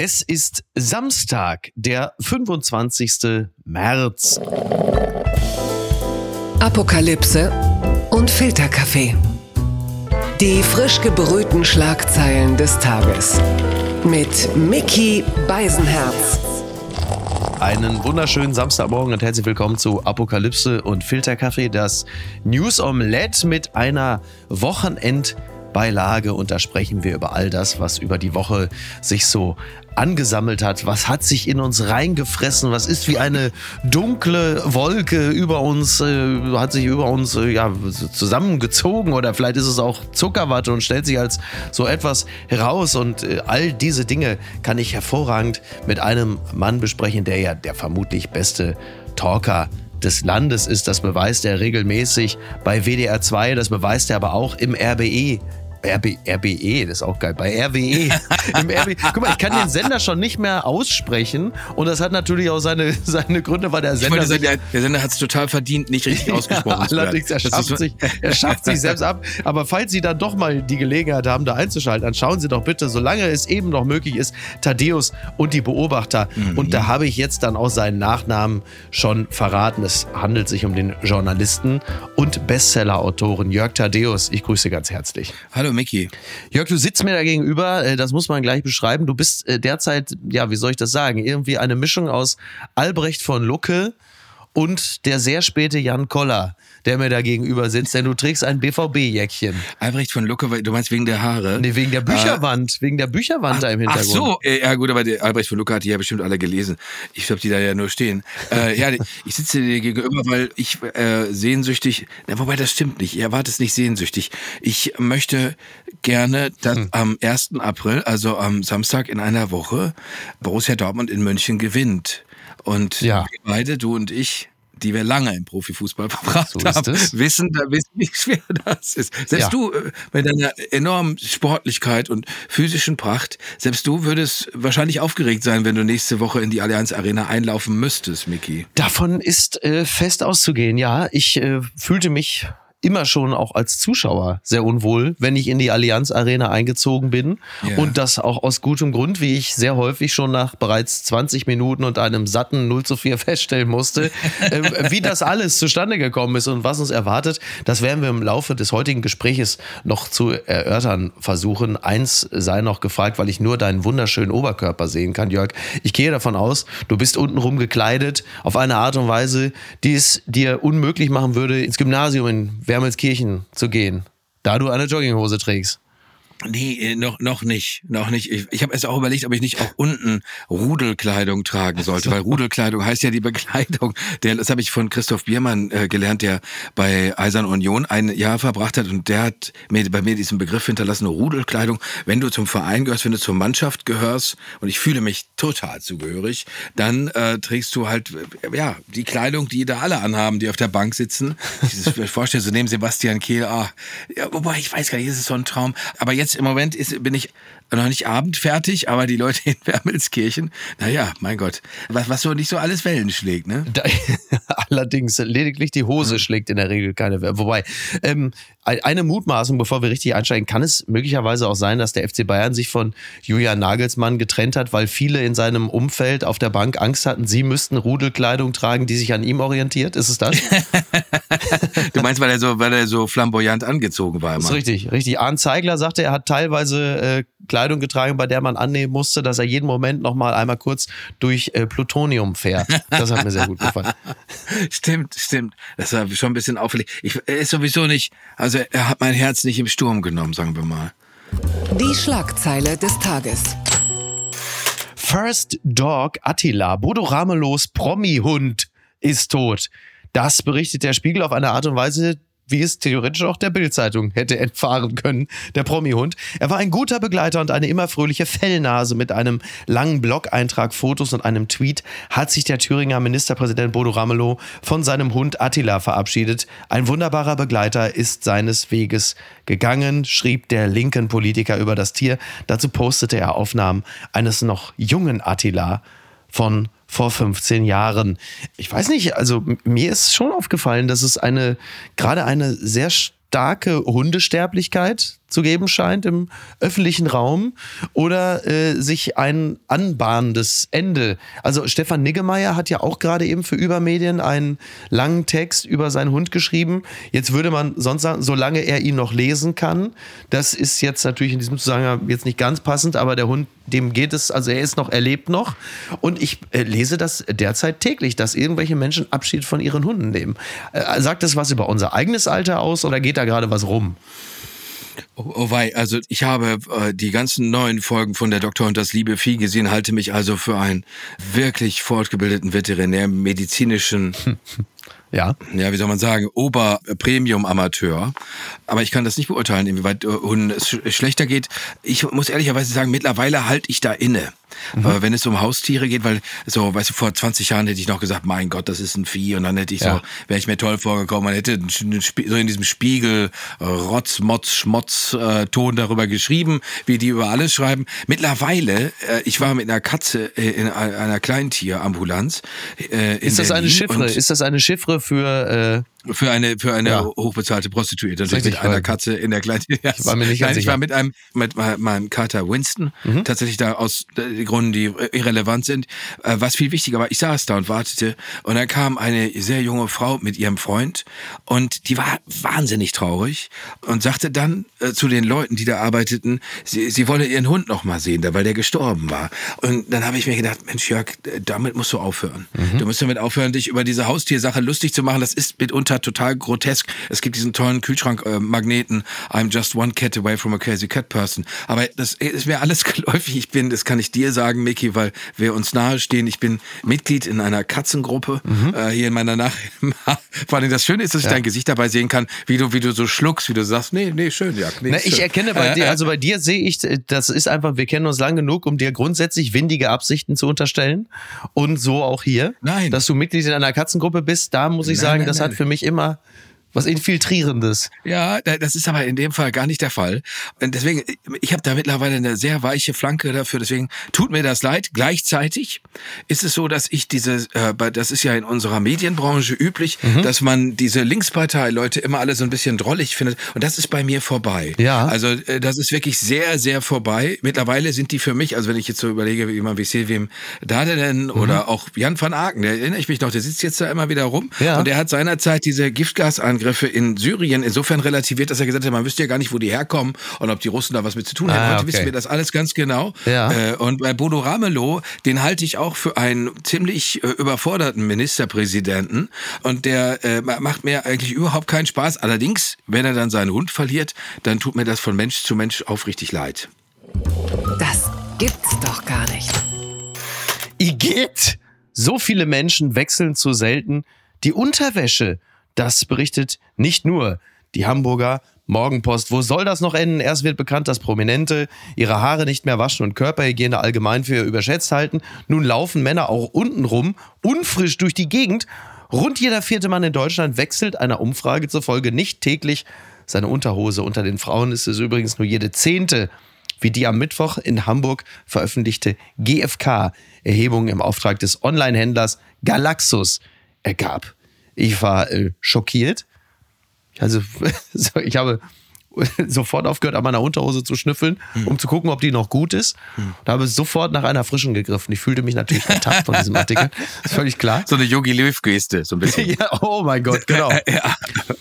Es ist Samstag, der 25. März. Apokalypse und Filterkaffee. Die frisch gebrühten Schlagzeilen des Tages. Mit Mickey Beisenherz. Einen wunderschönen Samstagmorgen und herzlich willkommen zu Apokalypse und Filterkaffee, das News Omelette mit einer Wochenendbeilage. Und da sprechen wir über all das, was über die Woche sich so angesammelt hat. Was hat sich in uns reingefressen? Was ist wie eine dunkle Wolke über uns, äh, hat sich über uns äh, ja, zusammengezogen oder vielleicht ist es auch Zuckerwatte und stellt sich als so etwas heraus. Und äh, all diese Dinge kann ich hervorragend mit einem Mann besprechen, der ja der vermutlich beste Talker des Landes ist. Das beweist er regelmäßig bei WDR 2, das beweist er aber auch im RBE RB, RBE, das ist auch geil. Bei RWE. Im RBE. Guck mal, ich kann den Sender schon nicht mehr aussprechen. Und das hat natürlich auch seine, seine Gründe, weil der Sender. Sagen, der, der, Sender hat es total verdient, nicht richtig ausgesprochen ja, Allerdings, er schafft, sich, er schafft sich selbst ab. Aber falls Sie dann doch mal die Gelegenheit haben, da einzuschalten, dann schauen Sie doch bitte, solange es eben noch möglich ist, Thaddeus und die Beobachter. Mhm. Und da habe ich jetzt dann auch seinen Nachnamen schon verraten. Es handelt sich um den Journalisten und Bestseller-Autoren Jörg Thaddeus. Ich grüße ganz herzlich. Hallo Micky. Jörg, du sitzt mir da gegenüber, äh, das muss man gleich beschreiben. Du bist äh, derzeit, ja, wie soll ich das sagen, irgendwie eine Mischung aus Albrecht von Lucke und der sehr späte Jan Koller der mir da gegenüber sitzt, denn du trägst ein BVB-Jäckchen. Albrecht von Lucke, du meinst wegen der Haare? Nee, wegen der Bücherwand, äh, wegen der Bücherwand ach, da im Hintergrund. Ach so, ja gut, aber der Albrecht von Lucke hat die ja bestimmt alle gelesen. Ich glaube, die da ja nur stehen. Äh, ja, ich sitze dir gegenüber, weil ich äh, sehnsüchtig, na, wobei das stimmt nicht, ihr erwartet es nicht sehnsüchtig. Ich möchte gerne, dass hm. am 1. April, also am Samstag in einer Woche, Borussia Dortmund in München gewinnt. Und ja. beide, du und ich, die wir lange im Profifußball verbracht so haben, wissen, da wissen, wie schwer das ist. Selbst ja. du äh, mit deiner enormen Sportlichkeit und physischen Pracht, selbst du würdest wahrscheinlich aufgeregt sein, wenn du nächste Woche in die Allianz Arena einlaufen müsstest, Miki. Davon ist äh, fest auszugehen, ja. Ich äh, fühlte mich immer schon auch als Zuschauer sehr unwohl, wenn ich in die Allianz Arena eingezogen bin. Yeah. Und das auch aus gutem Grund, wie ich sehr häufig schon nach bereits 20 Minuten und einem satten 0 zu 4 feststellen musste, äh, wie das alles zustande gekommen ist und was uns erwartet. Das werden wir im Laufe des heutigen Gespräches noch zu erörtern versuchen. Eins sei noch gefragt, weil ich nur deinen wunderschönen Oberkörper sehen kann, Jörg. Ich gehe davon aus, du bist untenrum gekleidet auf eine Art und Weise, die es dir unmöglich machen würde, ins Gymnasium in Wermelskirchen zu gehen, da du eine Jogginghose trägst. Nee, äh, noch, noch nicht. Noch nicht. Ich, ich habe erst auch überlegt, ob ich nicht auch unten Rudelkleidung tragen sollte, weil Rudelkleidung heißt ja die Bekleidung. Der, das habe ich von Christoph Biermann äh, gelernt, der bei Eisern Union ein Jahr verbracht hat und der hat mir, bei mir diesen Begriff hinterlassen, Rudelkleidung. Wenn du zum Verein gehörst, wenn du zur Mannschaft gehörst und ich fühle mich total zugehörig, dann äh, trägst du halt äh, ja die Kleidung, die da alle anhaben, die auf der Bank sitzen. Ich vorstelle, so neben Sebastian Kehl, ah, ja, wobei ich weiß gar nicht, ist es so ein Traum. Aber jetzt jetzt im Moment ist, bin ich noch nicht abendfertig, aber die Leute in Wermelskirchen, naja, mein Gott, was, was so nicht so alles Wellen schlägt, ne? Da, allerdings, lediglich die Hose mhm. schlägt in der Regel keine Wellen. Wobei, ähm, eine Mutmaßung, bevor wir richtig einsteigen, kann es möglicherweise auch sein, dass der FC Bayern sich von Julian Nagelsmann getrennt hat, weil viele in seinem Umfeld auf der Bank Angst hatten, sie müssten Rudelkleidung tragen, die sich an ihm orientiert. Ist es das? du meinst, weil er so, weil er so flamboyant angezogen war? Immer. Das ist richtig, richtig. Arndt Zeigler sagte, er hat teilweise äh, Kleidung getragen, bei der man annehmen musste, dass er jeden Moment noch mal einmal kurz durch äh, Plutonium fährt. Das hat mir sehr gut gefallen. stimmt, stimmt. Das war schon ein bisschen auffällig. Ich, er ist sowieso nicht, also er hat mein Herz nicht im Sturm genommen, sagen wir mal. Die Schlagzeile des Tages. First Dog Attila, Bodo Ramelos Promi-Hund ist tot. Das berichtet der Spiegel auf eine Art und Weise, wie es theoretisch auch der Bildzeitung hätte entfahren können, der Promi-Hund. Er war ein guter Begleiter und eine immer fröhliche Fellnase mit einem langen Blog-Eintrag, Fotos und einem Tweet hat sich der Thüringer Ministerpräsident Bodo Ramelow von seinem Hund Attila verabschiedet. Ein wunderbarer Begleiter ist seines Weges gegangen, schrieb der linken Politiker über das Tier. Dazu postete er Aufnahmen eines noch jungen Attila von vor 15 Jahren. Ich weiß nicht, also mir ist schon aufgefallen, dass es eine, gerade eine sehr starke Hundesterblichkeit zu geben scheint im öffentlichen Raum oder äh, sich ein anbahnendes Ende. Also Stefan Niggemeier hat ja auch gerade eben für Übermedien einen langen Text über seinen Hund geschrieben. Jetzt würde man sonst sagen, solange er ihn noch lesen kann, das ist jetzt natürlich in diesem Zusammenhang jetzt nicht ganz passend, aber der Hund, dem geht es, also er ist noch, er lebt noch. Und ich äh, lese das derzeit täglich, dass irgendwelche Menschen Abschied von ihren Hunden nehmen. Äh, sagt das was über unser eigenes Alter aus oder geht da gerade was rum? Oh, oh wei, also ich habe äh, die ganzen neuen Folgen von der Doktor und das liebe Vieh gesehen, halte mich also für einen wirklich fortgebildeten Veterinärmedizinischen ja. Ja, wie soll man sagen, Ober-Premium-Amateur. Aber ich kann das nicht beurteilen, inwieweit äh, Hunden es schlechter geht. Ich muss ehrlicherweise sagen, mittlerweile halte ich da inne. Mhm. Äh, wenn es um Haustiere geht, weil so, weißt du, vor 20 Jahren hätte ich noch gesagt, mein Gott, das ist ein Vieh und dann hätte ich ja. so, wäre ich mir toll vorgekommen, man hätte so in diesem Spiegel äh, Rotz, Motz, Schmotz äh, Ton darüber geschrieben, wie die über alles schreiben. Mittlerweile, äh, ich war mit einer Katze äh, in einer Kleintierambulanz. Äh, ist das eine Chiffre? Ist das eine Chiffre für äh für eine für eine ja. hochbezahlte Prostituierte und mit einer Katze in der kleinen ja, ich war mir nicht ganz Nein, ich war mit einem mit meinem Kater Winston mhm. tatsächlich da aus äh, Gründen die irrelevant sind äh, was viel wichtiger war ich saß da und wartete und dann kam eine sehr junge Frau mit ihrem Freund und die war wahnsinnig traurig und sagte dann äh, zu den Leuten die da arbeiteten sie, sie wolle ihren Hund noch mal sehen weil der gestorben war und dann habe ich mir gedacht Mensch Jörg damit musst du aufhören mhm. du musst damit aufhören dich über diese Haustiersache lustig zu machen das ist mitunter total grotesk. Es gibt diesen tollen Kühlschrankmagneten, äh, I'm just one cat away from a crazy cat person. Aber das ist mir alles geläufig. Ich bin, das kann ich dir sagen, Mickey, weil wir uns nahestehen. Ich bin Mitglied in einer Katzengruppe mhm. äh, hier in meiner Nach. Vor allem das Schöne ist, dass ich ja. dein Gesicht dabei sehen kann, wie du, wie du so schluckst, wie du sagst, nee, nee, schön, ja. Nee, Na, ich schön. erkenne bei dir, also bei dir sehe ich, das ist einfach, wir kennen uns lang genug, um dir grundsätzlich windige Absichten zu unterstellen. Und so auch hier. Nein. Dass du Mitglied in einer Katzengruppe bist, da muss ich nein, sagen, nein, das nein. hat für mich immer was Infiltrierendes. Ja, das ist aber in dem Fall gar nicht der Fall. Und deswegen, ich habe da mittlerweile eine sehr weiche Flanke dafür. Deswegen tut mir das leid. Gleichzeitig ist es so, dass ich diese, äh, das ist ja in unserer Medienbranche üblich, mhm. dass man diese Linkspartei-Leute immer alle so ein bisschen drollig findet. Und das ist bei mir vorbei. Ja. Also äh, das ist wirklich sehr, sehr vorbei. Mittlerweile sind die für mich, also wenn ich jetzt so überlege, wie man wie Silvim Dadelen mhm. oder auch Jan van Aken, der erinnere ich mich noch, der sitzt jetzt da immer wieder rum. Ja. Und der hat seinerzeit diese Giftgas Angriffe in Syrien insofern relativiert, dass er gesagt hat, man wüsste ja gar nicht, wo die herkommen und ob die Russen da was mit zu tun haben. Ah, Heute okay. wissen wir das alles ganz genau. Ja. Äh, und bei Bodo Ramelow, den halte ich auch für einen ziemlich äh, überforderten Ministerpräsidenten und der äh, macht mir eigentlich überhaupt keinen Spaß. Allerdings, wenn er dann seinen Hund verliert, dann tut mir das von Mensch zu Mensch aufrichtig leid. Das gibt's doch gar nicht. Igitt! So viele Menschen wechseln zu selten die Unterwäsche. Das berichtet nicht nur die Hamburger Morgenpost. Wo soll das noch enden? Erst wird bekannt, dass Prominente ihre Haare nicht mehr waschen und Körperhygiene allgemein für überschätzt halten. Nun laufen Männer auch untenrum unfrisch durch die Gegend. Rund jeder vierte Mann in Deutschland wechselt einer Umfrage zufolge nicht täglich seine Unterhose. Unter den Frauen ist es übrigens nur jede zehnte, wie die am Mittwoch in Hamburg veröffentlichte GfK-Erhebung im Auftrag des Online-Händlers Galaxus ergab. Ich war äh, schockiert. Also ich habe sofort aufgehört, an meiner Unterhose zu schnüffeln, hm. um zu gucken, ob die noch gut ist. Hm. Da habe ich sofort nach einer frischen gegriffen. Ich fühlte mich natürlich ertappt von diesem Artikel. ist völlig klar. So eine Yogi Löw-Geste, so ein bisschen. ja, oh mein Gott, genau. ja.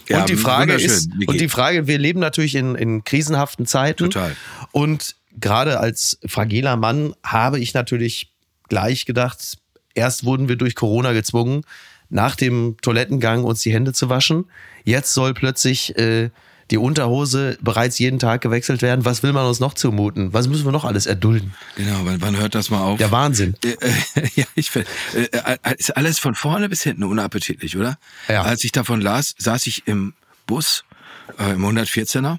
Ja, und die Frage ist, und die Frage, wir leben natürlich in, in krisenhaften Zeiten. Total. Und gerade als fragiler Mann habe ich natürlich gleich gedacht, erst wurden wir durch Corona gezwungen, nach dem Toilettengang uns die Hände zu waschen. Jetzt soll plötzlich äh, die Unterhose bereits jeden Tag gewechselt werden. Was will man uns noch zumuten? Was müssen wir noch alles erdulden? Genau, wann, wann hört das mal auf? Der Wahnsinn. Äh, äh, ja, ich finde, äh, äh, ist alles von vorne bis hinten unappetitlich, oder? Ja. Als ich davon las, saß ich im Bus äh, im 114er äh,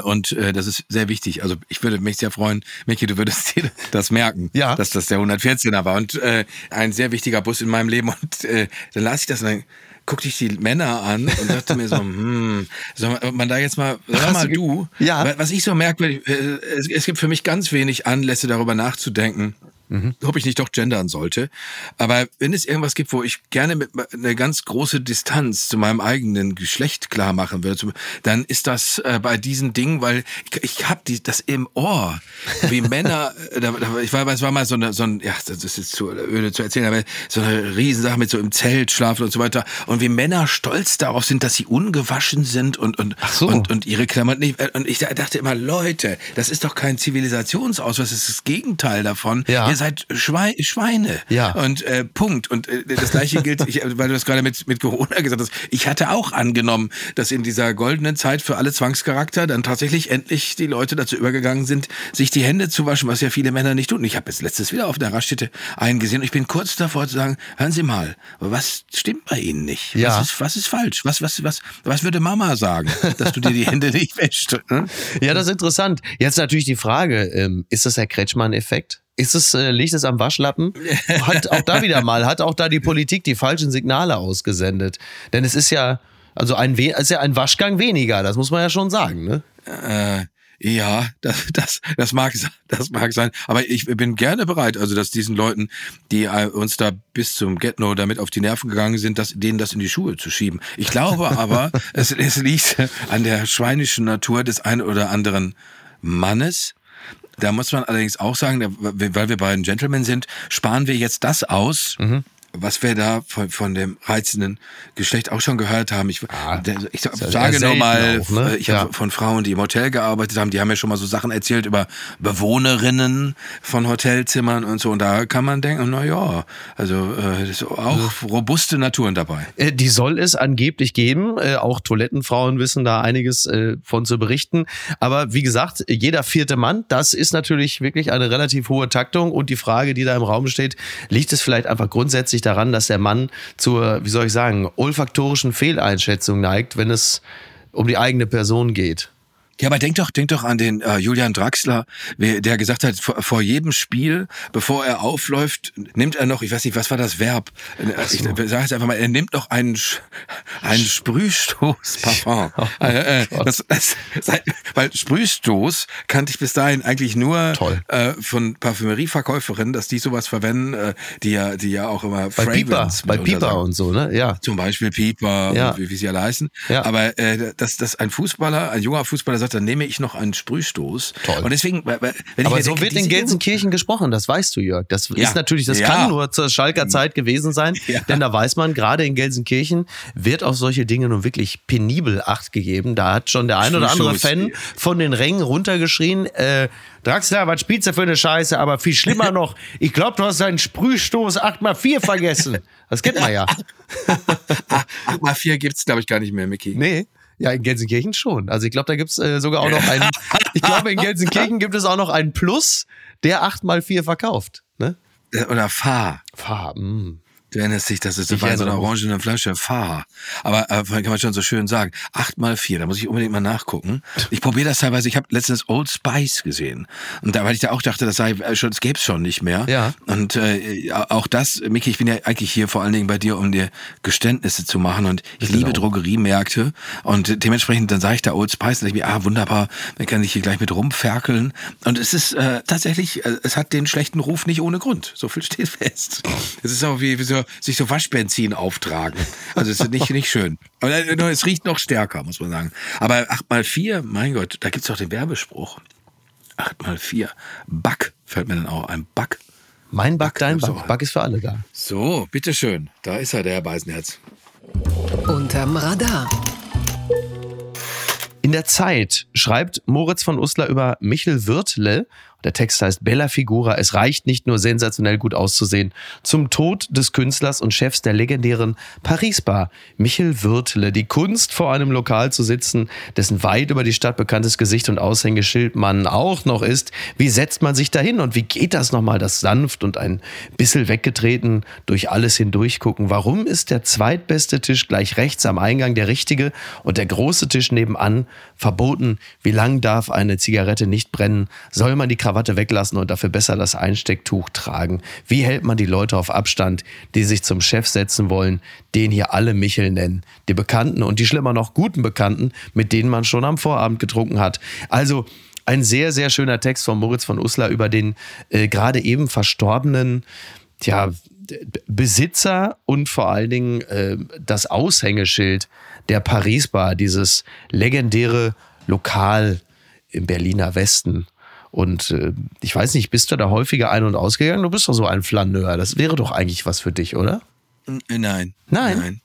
und äh, das ist sehr wichtig. Also ich würde mich sehr freuen, Micky, du würdest dir das merken, ja. dass das der 114er war. Und äh, ein sehr wichtiger Bus in meinem Leben. Und äh, dann las ich das und dann guckte ich die Männer an und dachte mir so, hm, soll man da jetzt mal, sag mal du, ja. was ich so merkwürdig, äh, es, es gibt für mich ganz wenig Anlässe darüber nachzudenken, mhm. ob ich nicht doch gendern sollte. Aber wenn es irgendwas gibt, wo ich gerne mit eine ganz große Distanz zu meinem eigenen Geschlecht klar machen würde, dann ist das äh, bei diesen Dingen, weil ich, ich habe das im Ohr, wie Männer, äh, da, ich war, es war mal so, eine, so ein, ja, das ist jetzt zu öde zu erzählen, aber so eine Riesensache mit so im Zelt schlafen und so weiter. Und wie Männer stolz darauf sind, dass sie ungewaschen sind und, und, so. und, und ihre Klamotten nicht. Und ich dachte immer, Leute, das ist doch kein Zivilisationsausweis, das ist das Gegenteil davon. Ja. Ihr seid Schweine. Schweine. Ja. Und äh, Punkt. Und äh, das gleiche gilt, ich, weil du das gerade mit, mit Corona gesagt hast, ich hatte auch angenommen, dass in dieser goldenen Zeit für alle Zwangscharakter dann tatsächlich endlich die Leute dazu übergegangen sind, sich die Hände zu waschen, was ja viele Männer nicht tun. Ich habe jetzt letztes wieder auf der Raststätte einen gesehen und ich bin kurz davor zu sagen, hören Sie mal, was stimmt bei Ihnen nicht? Ja. Was, ist, was ist falsch? Was, was, was, was würde Mama sagen, dass du dir die Hände nicht wäschst? Ne? Ja, das ist interessant. Jetzt natürlich die Frage, ähm, ist das der Kretschmann-Effekt? Ist es, äh, liegt es am Waschlappen? Hat auch da wieder mal, hat auch da die Politik die falschen Signale ausgesendet? Denn es ist ja, also ein, We- ist ja ein Waschgang weniger, das muss man ja schon sagen, ne? Äh, ja, das, das, das, mag, das mag sein. Aber ich bin gerne bereit, also dass diesen Leuten, die äh, uns da bis zum Get-No damit auf die Nerven gegangen sind, dass, denen das in die Schuhe zu schieben. Ich glaube aber, es, es liegt an der schweinischen Natur des einen oder anderen Mannes. Da muss man allerdings auch sagen, weil wir beiden Gentlemen sind, sparen wir jetzt das aus, was wir da von, von dem reizenden Geschlecht auch schon gehört haben. Ich, der- ich ja sage eher nur selten mal, auch, ne? ich habe Ja. von Frauen, die im Hotel gearbeitet haben, die haben mir schon mal so Sachen erzählt über Bewohnerinnen von Hotelzimmern und so. Und da kann man denken, na ja, also äh, das ist auch robuste Naturen dabei. Äh, Die soll es angeblich geben. Äh, Auch Toilettenfrauen wissen da einiges äh, von zu berichten. Aber wie gesagt, jeder vierte Mann, das ist natürlich wirklich eine relativ hohe Taktung. Und die Frage, die da im Raum steht, liegt es vielleicht einfach grundsätzlich daran, dass der Mann zur, wie soll ich sagen, olfaktorischen Fehleinschätzung neigt, wenn es um die eigene Person geht. Ja, aber denk doch, denk doch an den äh, Julian Draxler, der gesagt hat, vor, vor jedem Spiel, bevor er aufläuft, nimmt er noch, ich weiß nicht, was war das Verb? Äh, Ich sage jetzt einfach mal, er nimmt noch einen, einen Sprühstoß Parfum. äh, äh, das, das, weil Sprühstoß kannte ich bis dahin eigentlich nur äh, von Parfümerieverkäuferinnen, dass die sowas verwenden, äh, die ja, die ja auch immer Bei Pieper, Fragrance bei mit Pieper und so, ne? Ja. Zum Beispiel Pieper Ja. wie, wie sie alle heißen. Ja. Aber äh, dass, dass ein Fußballer, ein junger Fußballer sagt, dann nehme ich noch einen Sprühstoß. Toll. Und deswegen, wenn Aber ich so denke, wird in Gelsenkirchen gesprochen, das weißt du, Jörg. Das Ja. ist natürlich, das Ja. kann nur zur Schalker Zeit gewesen sein, Ja. denn da weiß man, gerade in Gelsenkirchen wird auf solche Dinge nun wirklich penibel Acht gegeben. Da hat schon der ein oder andere. Fan von den Rängen runtergeschrien, äh, Draxler, was spielst du für eine Scheiße? Aber viel schlimmer noch, ich glaube, du hast deinen Sprühstoß 8x4 vergessen. Das kennt man ja. Ah, Ach, mal vier gibt's glaube ich gar nicht mehr, Mickey. Nee. Ja, in Gelsenkirchen schon. Also ich glaube, da gibt's äh, sogar auch noch einen. Ich glaube, in Gelsenkirchen gibt es auch noch einen Plus, der 8x4 verkauft. Ne? Äh, Oder Fahr. Fahr, mm. Du erinnerst dich, das ist Ich war so mich. orangenen Flasche Fahr. Aber äh, kann man schon so schön sagen. Acht mal vier, da muss ich unbedingt mal nachgucken. Ich probiere das teilweise. Ich habe letztens Old Spice gesehen. Und da, weil ich da auch dachte, das sei äh, schon, das gäbe es schon nicht mehr. Ja. Und äh, auch das, Miki, ich bin ja eigentlich hier vor allen Dingen bei dir, um dir Geständnisse zu machen. Und ich liebe Drogeriemärkte. Und dementsprechend, dann sage ich da Old Spice, denke ich mir, ah, wunderbar, dann kann ich hier gleich mit rumferkeln. Und es ist äh, tatsächlich, äh, es hat den schlechten Ruf nicht ohne Grund. So viel steht fest. Es ist auch wie, wie so, sich so Waschbenzin auftragen. Also es ist nicht, nicht schön. Aber äh, es riecht noch stärker, muss man sagen. Aber 8 mal 4 mein Gott, da gibt's doch den Werbespruch. 8 mal 4 Back, fällt mir dann auch ein. Back. Mein Back, dein so. Back. Back ist für alle da. So, bitteschön. Da ist er, der Herr Beisenherz. Unterm Radar. In der Zeit schreibt Moritz von Uslar über Michel Wirtle. Der Text heißt Bella Figura. Es reicht nicht nur sensationell gut auszusehen. Zum Tod des Künstlers und Chefs der legendären Paris-Bar, Michel Wirtle. Die Kunst, vor einem Lokal zu sitzen, dessen weit über die Stadt bekanntes Gesicht und Aushängeschild man auch noch ist. Wie setzt man sich dahin und wie geht das nochmal, das sanft und ein bisschen weggetreten durch alles hindurch gucken? Warum ist der zweitbeste Tisch gleich rechts am Eingang der richtige und der große Tisch nebenan verboten? Wie lang darf eine Zigarette nicht brennen? Soll man die Krawatte weglassen und dafür besser das Einstecktuch tragen? Wie hält man die Leute auf Abstand, die sich zum Chef setzen wollen, den hier alle Michel nennen? Die Bekannten und die schlimmer noch guten Bekannten, mit denen man schon am Vorabend getrunken hat. Also, ein sehr, sehr schöner Text von Moritz von Uslar über den äh, gerade eben verstorbenen, ja, Besitzer und vor allen Dingen äh, das Aushängeschild der Paris Bar, dieses legendäre Lokal im Berliner Westen. Und äh, ich weiß nicht, bist du da häufiger ein- und ausgegangen? Du bist doch so ein Flaneur. Das wäre doch eigentlich was für dich, oder? Äh, Nein. Nein? Nein.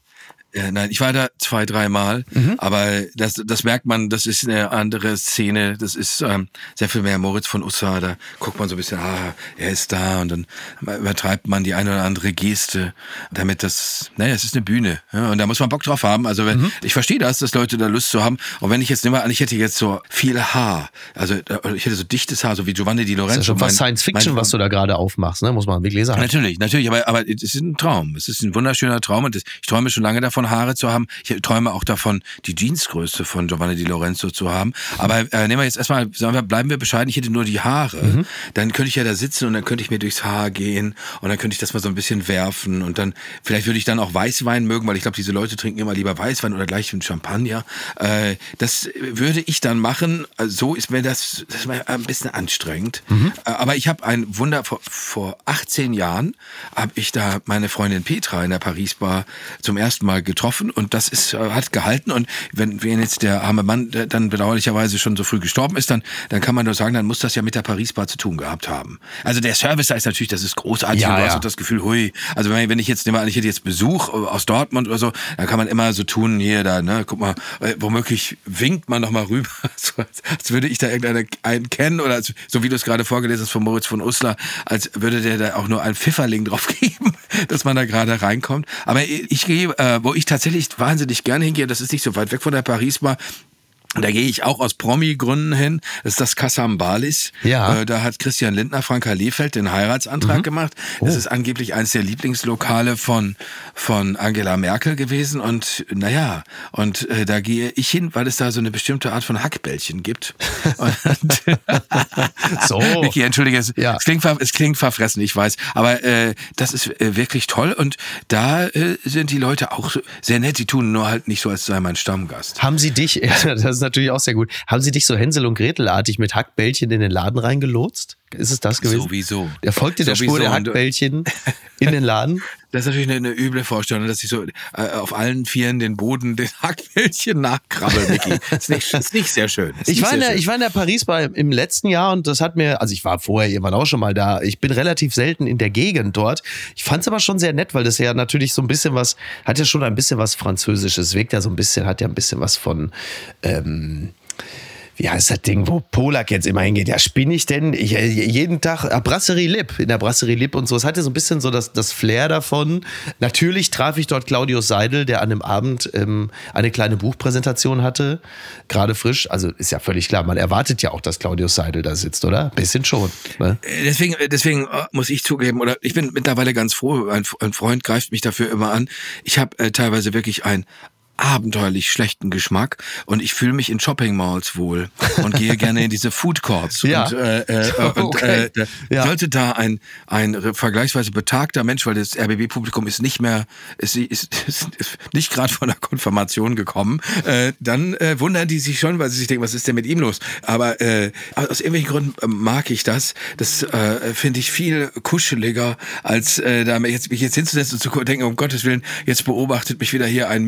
Ja, nein, ich war da zwei, dreimal, Mhm. aber das, das merkt man, das ist eine andere Szene, das ist ähm, sehr viel mehr Moritz von Ussa, da guckt man so ein bisschen, ah, er ist da und dann übertreibt man die eine oder andere Geste, damit das, naja, es ist eine Bühne ja, und da muss man Bock drauf haben, also wenn, Mhm. ich verstehe das, dass Leute da Lust zu haben und wenn ich jetzt nehme an, ich hätte jetzt so viel Haar, also äh, ich hätte so dichtes Haar, so wie Giovanni Di Das Lorenzo. ist ja schon fast Science Fiction, mein- was du da gerade aufmachst, ne? muss man wirklich sagen. Natürlich, natürlich, aber, aber es ist ein Traum. Es ist ein wunderschöner Traum und das, ich träume schon lange davon, Haare zu haben. Ich träume auch davon, die Jeansgröße von Giovanni Di Lorenzo zu haben. Aber äh, nehmen wir jetzt erstmal, sagen wir, bleiben wir bescheiden, ich hätte nur die Haare. Dann könnte ich ja da sitzen und dann könnte ich mir durchs Haar gehen und dann könnte ich das mal so ein bisschen werfen und dann, vielleicht würde ich dann auch Weißwein mögen, weil ich glaube, diese Leute trinken immer lieber Weißwein oder gleich einen Champagner. Äh, das würde ich dann machen. Also So ist mir das, das ist mir ein bisschen anstrengend. Äh, Aber ich habe ein Wunder, vor, vor 18 Jahren habe ich da meine Freundin Petra in der Paris-Bar zum ersten Mal getroffen und das ist, äh, hat gehalten. Und wenn, wenn jetzt der arme Mann dann bedauerlicherweise schon so früh gestorben ist, dann, dann kann man nur sagen, dann muss das ja mit der Paris-Bar zu tun gehabt haben. Also der Service da ist natürlich, das ist großartig Ja, und du hast auch das Gefühl, hui, also wenn, wenn ich jetzt nehme an, ich hätte jetzt Besuch äh, aus Dortmund oder so, dann kann man immer so tun, hier, da, ne, guck mal, äh, womöglich winkt man noch mal rüber, so, als, als würde ich da irgendeinen einen kennen oder als, so wie du es gerade vorgelesen hast von Moritz von Uslar, als würde der da auch nur ein Pfifferling drauf geben, dass man da gerade reinkommt. Aber ich gehe, äh, wo ich tatsächlich wahnsinnig gerne hingehe, das ist nicht so weit weg von der Paris-Bar, Da gehe ich auch aus Promi-Gründen hin. Das ist das Kassambalis. Ja. Äh, da hat Christian Lindner, Franka Lehfeld den Heiratsantrag gemacht. Das ist angeblich eines der Lieblingslokale von, von Angela Merkel gewesen. Und naja, und äh, da gehe ich hin, weil es da so eine bestimmte Art von Hackbällchen gibt. So. Vicky, entschuldige, es, Ja. es, klingt, es klingt verfressen, ich weiß. Aber äh, das ist äh, wirklich toll. Und da äh, sind die Leute auch sehr nett. Die tun nur halt nicht so, als sei mein Stammgast. Haben sie dich, das ist natürlich auch sehr gut, haben sie dich so Hänsel und Gretelartig mit Hackbällchen in den Laden reingelotst? Ist es das gewesen? Sowieso. Der folgte der Sowieso. Spur der Hackbällchen in den Laden? Das ist natürlich eine, eine üble Vorstellung, dass ich so äh, auf allen Vieren den Boden, den Hackbällchen nachkrabbel, Micky. Ist nicht, ist nicht sehr schön. Ist Ich war, in der, schön. ich war in der Paris bei, im letzten Jahr und das hat mir, also ich war vorher irgendwann auch schon mal da. Ich bin relativ selten in der Gegend dort. Ich fand es aber schon sehr nett, weil das ja natürlich so ein bisschen was, hat ja schon ein bisschen was Französisches, wirkt ja so ein bisschen, hat ja ein bisschen was von, ähm, wie heißt das Ding, wo Polak jetzt immer hingeht? Ja, spinne ich denn? Ich, äh, jeden Tag, ah, Brasserie Lip, in der Brasserie Lip und so. Es hatte so ein bisschen so das, das Flair davon. Natürlich traf ich dort Claudius Seidel, der an dem Abend ähm, eine kleine Buchpräsentation hatte. Gerade frisch. Also ist ja völlig klar, man erwartet ja auch, dass Claudius Seidel da sitzt, oder? Bisschen schon. Ne? Äh, Deswegen, deswegen muss ich zugeben, oder ich bin mittlerweile ganz froh, ein, ein Freund greift mich dafür immer an. Ich habe äh, teilweise wirklich ein abenteuerlich schlechten Geschmack und ich fühle mich in Shopping Malls wohl und gehe gerne in diese Food Courts Ja. und, äh, äh, und Okay. äh, Ja. sollte da ein ein vergleichsweise betagter Mensch, weil das RBB Publikum ist nicht mehr ist, ist, ist, ist nicht gerade von der Konfirmation gekommen, äh, dann äh, wundern die sich schon, weil sie sich denken, was ist denn mit ihm los? Aber äh, aus irgendwelchen Gründen äh, mag ich das. Das äh, finde ich viel kuscheliger, als äh, da mir jetzt, mich jetzt hinzusetzen und zu denken, um Gottes Willen, jetzt beobachtet mich wieder hier ein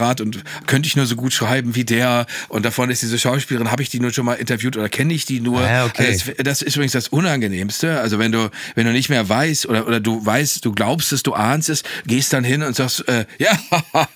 Mega-Literat und könnte ich nur so gut schreiben wie der und davon ist diese Schauspielerin, habe ich die nur schon mal interviewt oder kenne ich die nur? Ah, okay. Also das, das ist übrigens das Unangenehmste. Also wenn du, wenn du nicht mehr weißt oder, oder du weißt, du glaubst es, du ahnst es, gehst dann hin und sagst, äh, ja,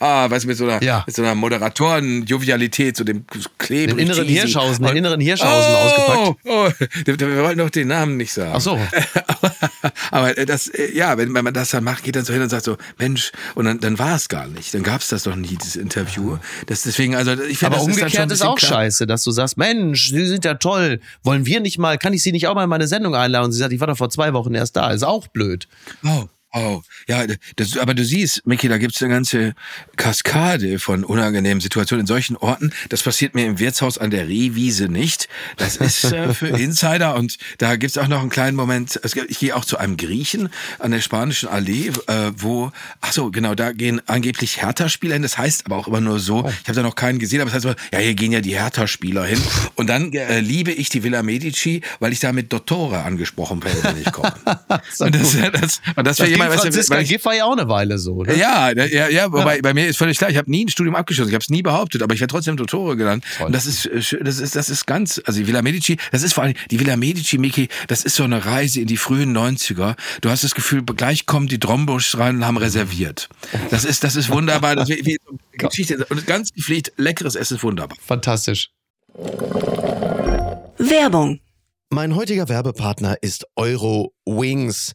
weißt du, mit so einer, Ja. mit so einer Moderatoren-Jovialität, so dem Kleben. Den inneren cheesy. Hirschhausen, den inneren Hirschhausen ausgepackt. Oh, wir wollten doch den Namen nicht sagen. Ach so. Aber äh, das, äh, ja, wenn, wenn man das dann macht, geht dann so hin und sagt so, Mensch, und dann, dann war es gar nicht. Dann gab es das doch nie, dieses Interview. Das deswegen, also ich finde, Aber ist, umgekehrt ist bisschen auch klar. scheiße, dass du sagst, Mensch, Sie sind ja toll. Wollen wir nicht mal, kann ich Sie nicht auch mal in meine Sendung einladen? Und sie sagt, ich war doch vor zwei Wochen erst da. Ist auch blöd. Oh. Oh, ja, das, aber du siehst, Micky, da gibt's eine ganze Kaskade von unangenehmen Situationen in solchen Orten. Das passiert mir im Wirtshaus an der Rehwiese nicht. Das ist äh, für Insider und da gibt's auch noch einen kleinen Moment. Ich gehe auch zu einem Griechen an der Spanischen Allee, äh, wo, ach so, genau, da gehen angeblich Hertha-Spieler hin. Das heißt aber auch immer nur so. Oh. Ich habe da noch keinen gesehen, aber das heißt immer, ja, hier gehen ja die Hertha-Spieler hin. Und dann äh, liebe ich die Villa Medici, weil ich da mit Dottore angesprochen werde, wenn ich komme. und das, das, und das, das jemand, Franziska weißt du, Giff war ja auch eine Weile so. Ne? Ja, ja, ja, wobei ja. bei mir ist völlig klar, ich habe nie ein Studium abgeschlossen, ich habe es nie behauptet, aber ich werde trotzdem Dottore genannt. Toll. Und das ist, äh, das ist, das ist ganz, also die Villa Medici, das ist vor allem, die Villa Medici, Miki, das ist so eine Reise in die frühen 90er. Du hast das Gefühl, gleich kommen die Drombusch rein und haben reserviert. Das ist, das ist wunderbar. Das ist wie, wie Geschichte. Und ganz gepflegt, leckeres Essen ist wunderbar. Fantastisch. Werbung. Mein heutiger Werbepartner ist Euro Wings.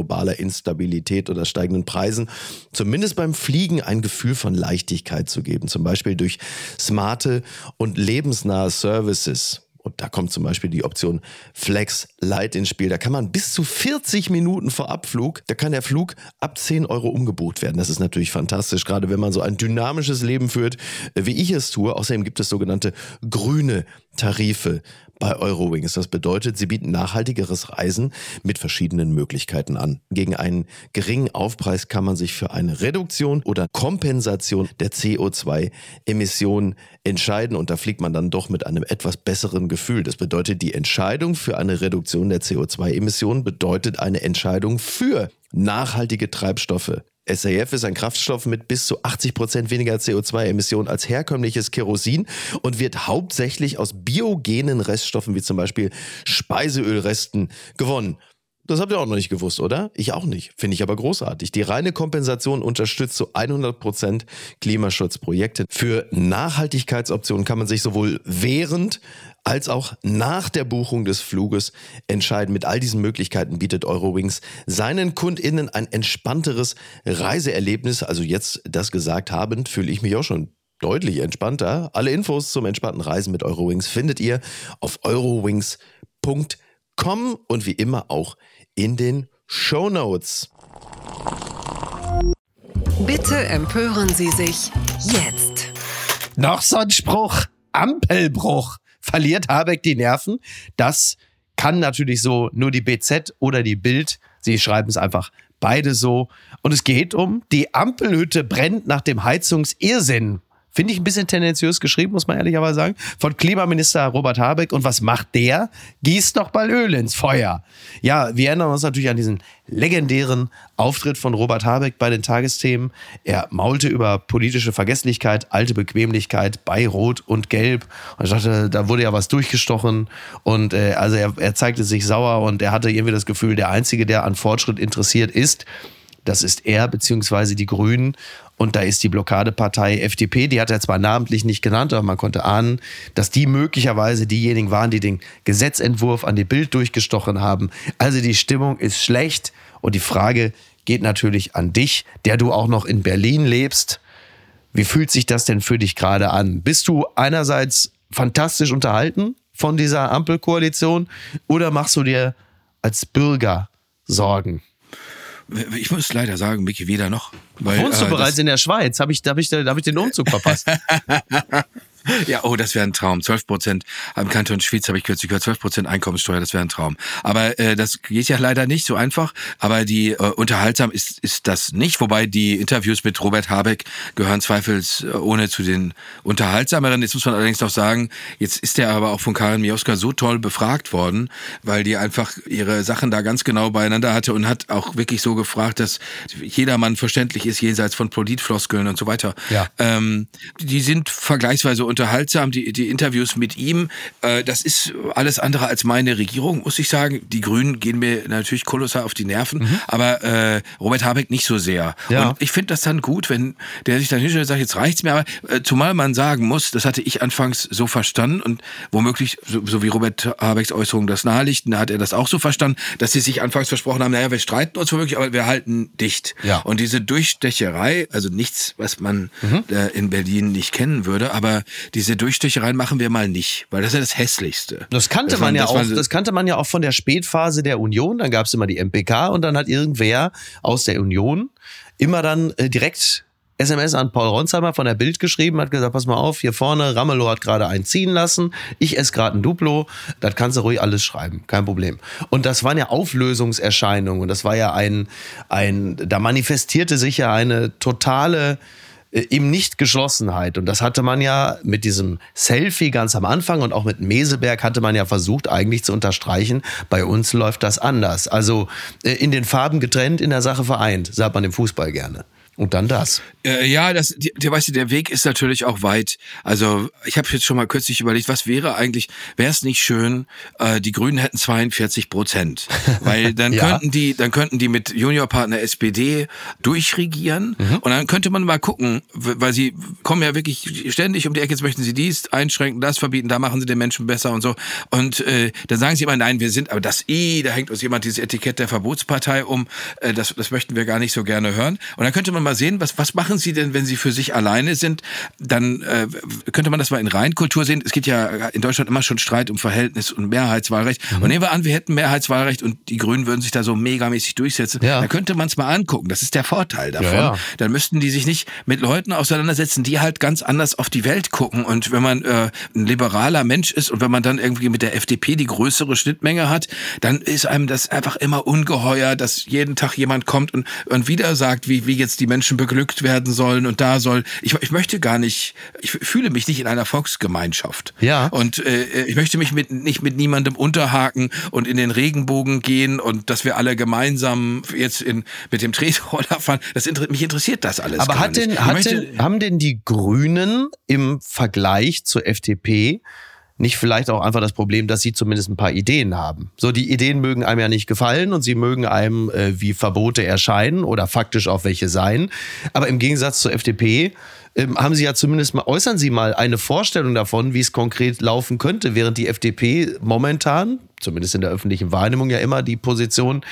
globaler Instabilität oder steigenden Preisen zumindest beim Fliegen ein Gefühl von Leichtigkeit zu geben. Zum Beispiel durch smarte und lebensnahe Services. Und da kommt zum Beispiel die Option Flex Light ins Spiel. Da kann man bis zu 40 Minuten vor Abflug, da kann der Flug ab 10 Euro umgebucht werden. Das ist natürlich fantastisch, gerade wenn man so ein dynamisches Leben führt, wie ich es tue. Außerdem gibt es sogenannte grüne Tarife bei Eurowings. Das bedeutet, sie bieten nachhaltigeres Reisen mit verschiedenen Möglichkeiten an. Gegen einen geringen Aufpreis kann man sich für eine Reduktion oder Kompensation der CO2-Emissionen entscheiden und da fliegt man dann doch mit einem etwas besseren Gefühl. Das bedeutet, die Entscheidung für eine Reduktion der CO2-Emissionen bedeutet eine Entscheidung für nachhaltige Treibstoffe. SAF ist ein Kraftstoff mit bis zu 80 Prozent weniger CO2-Emissionen als herkömmliches Kerosin und wird hauptsächlich aus biogenen Reststoffen wie zum Beispiel Speiseölresten gewonnen. Das habt ihr auch noch nicht gewusst, oder? Ich auch nicht. Finde ich aber großartig. Die reine Kompensation unterstützt zu 100% Klimaschutzprojekte. Für Nachhaltigkeitsoptionen kann man sich sowohl während als auch nach der Buchung des Fluges entscheiden. Mit all diesen Möglichkeiten bietet Eurowings seinen KundInnen ein entspannteres Reiseerlebnis. Also jetzt das gesagt habend, fühle ich mich auch schon deutlich entspannter. Alle Infos zum entspannten Reisen mit Eurowings findet ihr auf eurowings.com und wie immer auch in den Show Notes. Bitte empören Sie sich jetzt. Noch so ein Spruch. Ampelbruch verliert Habeck die Nerven. Das kann natürlich so nur die BZ oder die Bild. Sie schreiben es einfach beide so. Und es geht um, die Ampelhütte brennt nach dem Heizungsirrsinn. Finde ich ein bisschen tendenziös geschrieben, muss man ehrlicherweise sagen. Von Klimaminister Robert Habeck. Und was macht der? Gießt noch mal Öl ins Feuer. Ja, wir erinnern uns natürlich an diesen legendären Auftritt von Robert Habeck bei den Tagesthemen. Er maulte über politische Vergesslichkeit, alte Bequemlichkeit bei Rot und Gelb. Und ich dachte, da wurde ja was durchgestochen. Und äh, also er, er zeigte sich sauer und er hatte irgendwie das Gefühl, der Einzige, der an Fortschritt interessiert ist, das ist er beziehungsweise die Grünen. Und da ist die Blockadepartei FDP, die hat er zwar namentlich nicht genannt, aber man konnte ahnen, dass die möglicherweise diejenigen waren, die den Gesetzentwurf an die Bild durchgestochen haben. Also die Stimmung ist schlecht und die Frage geht natürlich an dich, der du auch noch in Berlin lebst. Wie fühlt sich das denn für dich gerade an? Bist du einerseits fantastisch unterhalten von dieser Ampelkoalition oder machst du dir als Bürger Sorgen? Ich muss leider sagen, Micky, weder noch. Weil, Wohnst du äh, bereits in der Schweiz? Habe ich, hab ich, hab ich den Umzug verpasst? Ja, oh, das wäre ein Traum. 12 Prozent am Kanton Schwyz habe ich kürzlich gehört. 12 Prozent Einkommenssteuer, das wäre ein Traum. Aber äh, das geht ja leider nicht so einfach. Aber die äh, unterhaltsam ist ist das nicht. Wobei die Interviews mit Robert Habeck gehören zweifelsohne zu den unterhaltsameren. Jetzt muss man allerdings noch sagen, jetzt ist er aber auch von Karin Mioska so toll befragt worden, weil die einfach ihre Sachen da ganz genau beieinander hatte und hat auch wirklich so gefragt, dass jedermann verständlich ist jenseits von Politfloskeln und so weiter. Ja. Ähm, die sind vergleichsweise unter unterhaltsam, die, die Interviews mit ihm. Äh, das ist alles andere als meine Regierung, muss ich sagen. Die Grünen gehen mir natürlich kolossal auf die Nerven, mhm. aber äh, Robert Habeck nicht so sehr. Ja. Und ich finde das dann gut, wenn der sich dann hinstellt und sagt, jetzt reicht's mir. Aber äh, zumal man sagen muss, das hatte ich anfangs so verstanden und womöglich, so, so wie Robert Habecks Äußerung das naheliegt, da hat er das auch so verstanden, dass sie sich anfangs versprochen haben, naja, wir streiten uns womöglich, aber wir halten dicht. Ja. Und diese Durchstecherei, also nichts, was man mhm. äh, in Berlin nicht kennen würde, aber diese Durchstechereien machen wir mal nicht, weil das ist ja das Hässlichste. Das kannte man, man ja auch, das kannte man ja auch von der Spätphase der Union, dann gab es immer die MPK und dann hat irgendwer aus der Union immer dann äh, direkt SMS an Paul Ronsheimer von der Bild geschrieben, hat gesagt, pass mal auf, hier vorne, Ramelow hat gerade einen ziehen lassen, ich esse gerade ein Duplo, das kannst du ruhig alles schreiben, kein Problem. Und das waren ja Auflösungserscheinungen. Und das war ja ein, ein da manifestierte sich ja eine totale eben nicht Geschlossenheit. Und das hatte man ja mit diesem Selfie ganz am Anfang und auch mit Meseberg hatte man ja versucht eigentlich zu unterstreichen, bei uns läuft das anders. Also äh, in den Farben getrennt, in der Sache vereint, sagt man im Fußball gerne. Und dann das. Äh, ja, das, die, die, weißt du, der Weg ist natürlich auch weit. Also ich habe jetzt schon mal kürzlich überlegt, was wäre eigentlich, wäre es nicht schön, äh, die Grünen hätten 42 Prozent, weil dann ja. könnten die, dann könnten die mit Juniorpartner SPD durchregieren mhm. und dann könnte man mal gucken, weil sie kommen ja wirklich ständig um die Ecke, jetzt möchten sie dies einschränken, das verbieten, da machen sie den Menschen besser und so. Und äh, dann sagen sie immer, nein, wir sind, aber das I, da hängt uns jemand dieses Etikett der Verbotspartei um, äh, das, das möchten wir gar nicht so gerne hören. Und dann könnte man mal mal sehen, was, was machen Sie denn, wenn Sie für sich alleine sind? Dann äh, könnte man das mal in Reinkultur sehen. Es geht ja in Deutschland immer schon Streit um Verhältnis und Mehrheitswahlrecht. Mhm. Und nehmen wir an, wir hätten Mehrheitswahlrecht und die Grünen würden sich da so megamäßig durchsetzen. Ja. Dann könnte man es mal angucken. Das ist der Vorteil davon. Ja, ja. Dann müssten die sich nicht mit Leuten auseinandersetzen, die halt ganz anders auf die Welt gucken. Und wenn man äh, ein liberaler Mensch ist und wenn man dann irgendwie mit der FDP die größere Schnittmenge hat, dann ist einem das einfach immer ungeheuer, dass jeden Tag jemand kommt und, und wieder sagt, wie, wie jetzt die Menschen Menschen beglückt werden sollen und da soll. Ich, ich möchte gar nicht, ich fühle mich nicht in einer Volksgemeinschaft. Ja. Und äh, ich möchte mich mit, nicht mit niemandem unterhaken und in den Regenbogen gehen und dass wir alle gemeinsam jetzt in, mit dem Tretroller fahren. Das, mich interessiert das alles. Aber hat denn, hat denn, haben denn die Grünen im Vergleich zur FDP nicht vielleicht auch einfach das Problem, dass sie zumindest ein paar Ideen haben. So, die Ideen mögen einem ja nicht gefallen und sie mögen einem äh, wie Verbote erscheinen oder faktisch auch welche sein. Aber im Gegensatz zur FDP ähm, haben sie ja zumindest mal, äußern sie mal eine Vorstellung davon, wie es konkret laufen könnte, während die FDP momentan, zumindest in der öffentlichen Wahrnehmung ja immer die Position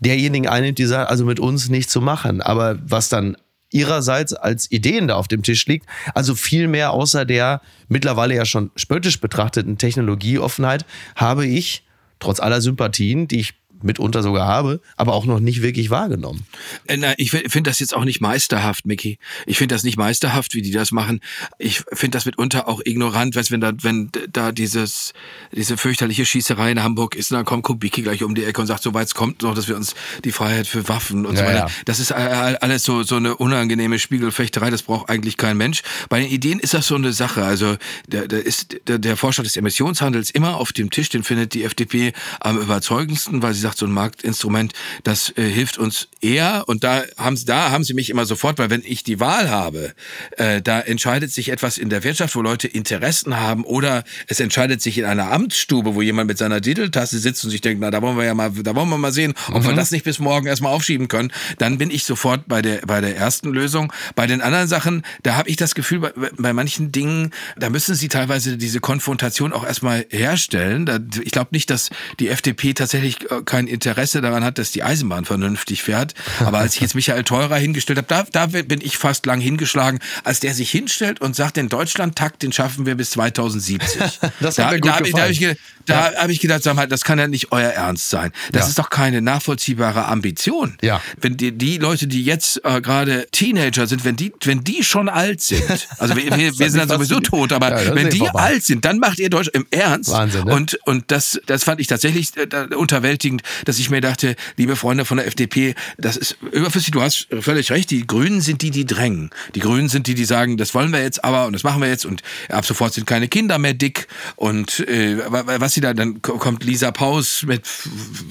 derjenigen einnimmt, die sagen, also mit uns nicht zu machen. Aber was dann ihrerseits als Ideen da auf dem Tisch liegt. Also viel mehr außer der mittlerweile ja schon spöttisch betrachteten Technologieoffenheit habe ich, trotz aller Sympathien, die ich mitunter sogar habe, aber auch noch nicht wirklich wahrgenommen. Äh, na, ich finde das jetzt auch nicht meisterhaft, Mickey. Ich finde das nicht meisterhaft, wie die das machen. Ich finde das mitunter auch ignorant, weißt, wenn da, wenn da dieses, diese fürchterliche Schießerei in Hamburg ist, dann kommt Kubicki gleich um die Ecke und sagt, so weit es kommt noch, dass wir uns die Freiheit für Waffen und ja, so weiter. Ja. Das ist alles so, so eine unangenehme Spiegelfechterei, das braucht eigentlich kein Mensch. Bei den Ideen ist das so eine Sache. Also, da, da ist der, der Vorschlag des Emissionshandels immer auf dem Tisch, den findet die FDP am überzeugendsten, weil sie sagt, so ein Marktinstrument, das äh, hilft uns eher. Und da haben, sie, da haben sie mich immer sofort, weil wenn ich die Wahl habe, äh, da entscheidet sich etwas in der Wirtschaft, wo Leute Interessen haben oder es entscheidet sich in einer Amtsstube, wo jemand mit seiner Titeltasse sitzt und sich denkt, na, da wollen wir ja mal, da wollen wir mal sehen, ob mhm. wir das nicht bis morgen erstmal aufschieben können. Dann bin ich sofort bei der, bei der ersten Lösung. Bei den anderen Sachen, da habe ich das Gefühl, bei, bei manchen Dingen, da müssen sie teilweise diese Konfrontation auch erstmal herstellen. Da, ich glaube nicht, dass die FDP tatsächlich äh, kein Interesse daran hat, dass die Eisenbahn vernünftig fährt. Aber als ich jetzt Michael Teurer hingestellt habe, da, da bin ich fast lang hingeschlagen, als der sich hinstellt und sagt, den Deutschlandtakt, den schaffen wir bis 2070. das hat da, mir gut da, gefallen. Da, habe ich, da ja. hab ich gedacht, sag mal, das kann ja nicht euer Ernst sein. Das ja. ist doch keine nachvollziehbare Ambition. Ja. Wenn die, die Leute, die jetzt äh, gerade Teenager sind, wenn die, wenn die schon alt sind, also wir, wir, wir sind dann sowieso tot, aber ja, wenn die vorbei. alt sind, dann macht ihr Deutsch im Ernst. Wahnsinn, ne? Und, und das, das fand ich tatsächlich äh, unterwältigend, dass ich mir dachte, liebe Freunde von der FDP, das ist überflüssig, du hast völlig recht, die Grünen sind die, die drängen. Die Grünen sind die, die sagen, das wollen wir jetzt aber und das machen wir jetzt und ab sofort sind keine Kinder mehr dick und äh, was sie da, dann kommt Lisa Paus mit,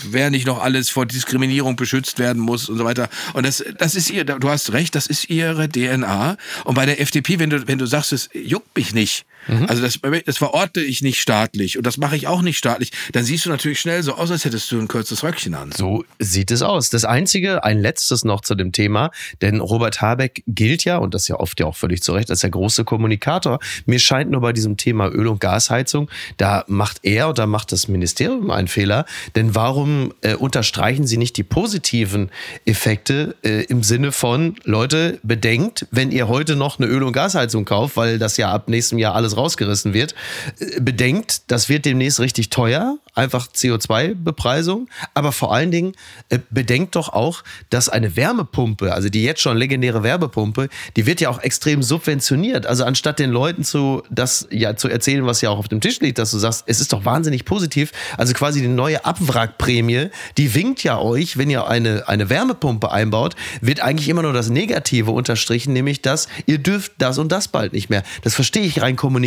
wer nicht noch alles vor Diskriminierung beschützt werden muss und so weiter. Und das, das ist ihr, du hast recht, das ist ihre DNA. Und bei der FDP, wenn du, wenn du sagst, es juckt mich nicht, Mhm. Also das, das verorte ich nicht staatlich und das mache ich auch nicht staatlich. Dann siehst du natürlich schnell so aus, als hättest du ein kurzes Röckchen an. So sieht es aus. Das Einzige, ein letztes noch zu dem Thema, denn Robert Habeck gilt ja, und das ja oft ja auch völlig zu Recht, als der große Kommunikator. Mir scheint nur bei diesem Thema Öl- und Gasheizung, da macht er oder macht das Ministerium einen Fehler. Denn warum äh, unterstreichen Sie nicht die positiven Effekte äh, im Sinne von, Leute, bedenkt, wenn ihr heute noch eine Öl- und Gasheizung kauft, weil das ja ab nächstem Jahr alles rausgerissen wird, äh, bedenkt, das wird demnächst richtig teuer, einfach CO2-Bepreisung, aber vor allen Dingen äh, bedenkt doch auch, dass eine Wärmepumpe, also die jetzt schon legendäre Wärmepumpe, die wird ja auch extrem subventioniert. Also anstatt den Leuten zu das ja zu erzählen, was ja auch auf dem Tisch liegt, dass du sagst, es ist doch wahnsinnig positiv. Also quasi die neue Abwrackprämie, die winkt ja euch, wenn ihr eine, eine Wärmepumpe einbaut, wird eigentlich immer nur das Negative unterstrichen, nämlich dass ihr dürft das und das bald nicht mehr. Das verstehe ich rein kommunikativ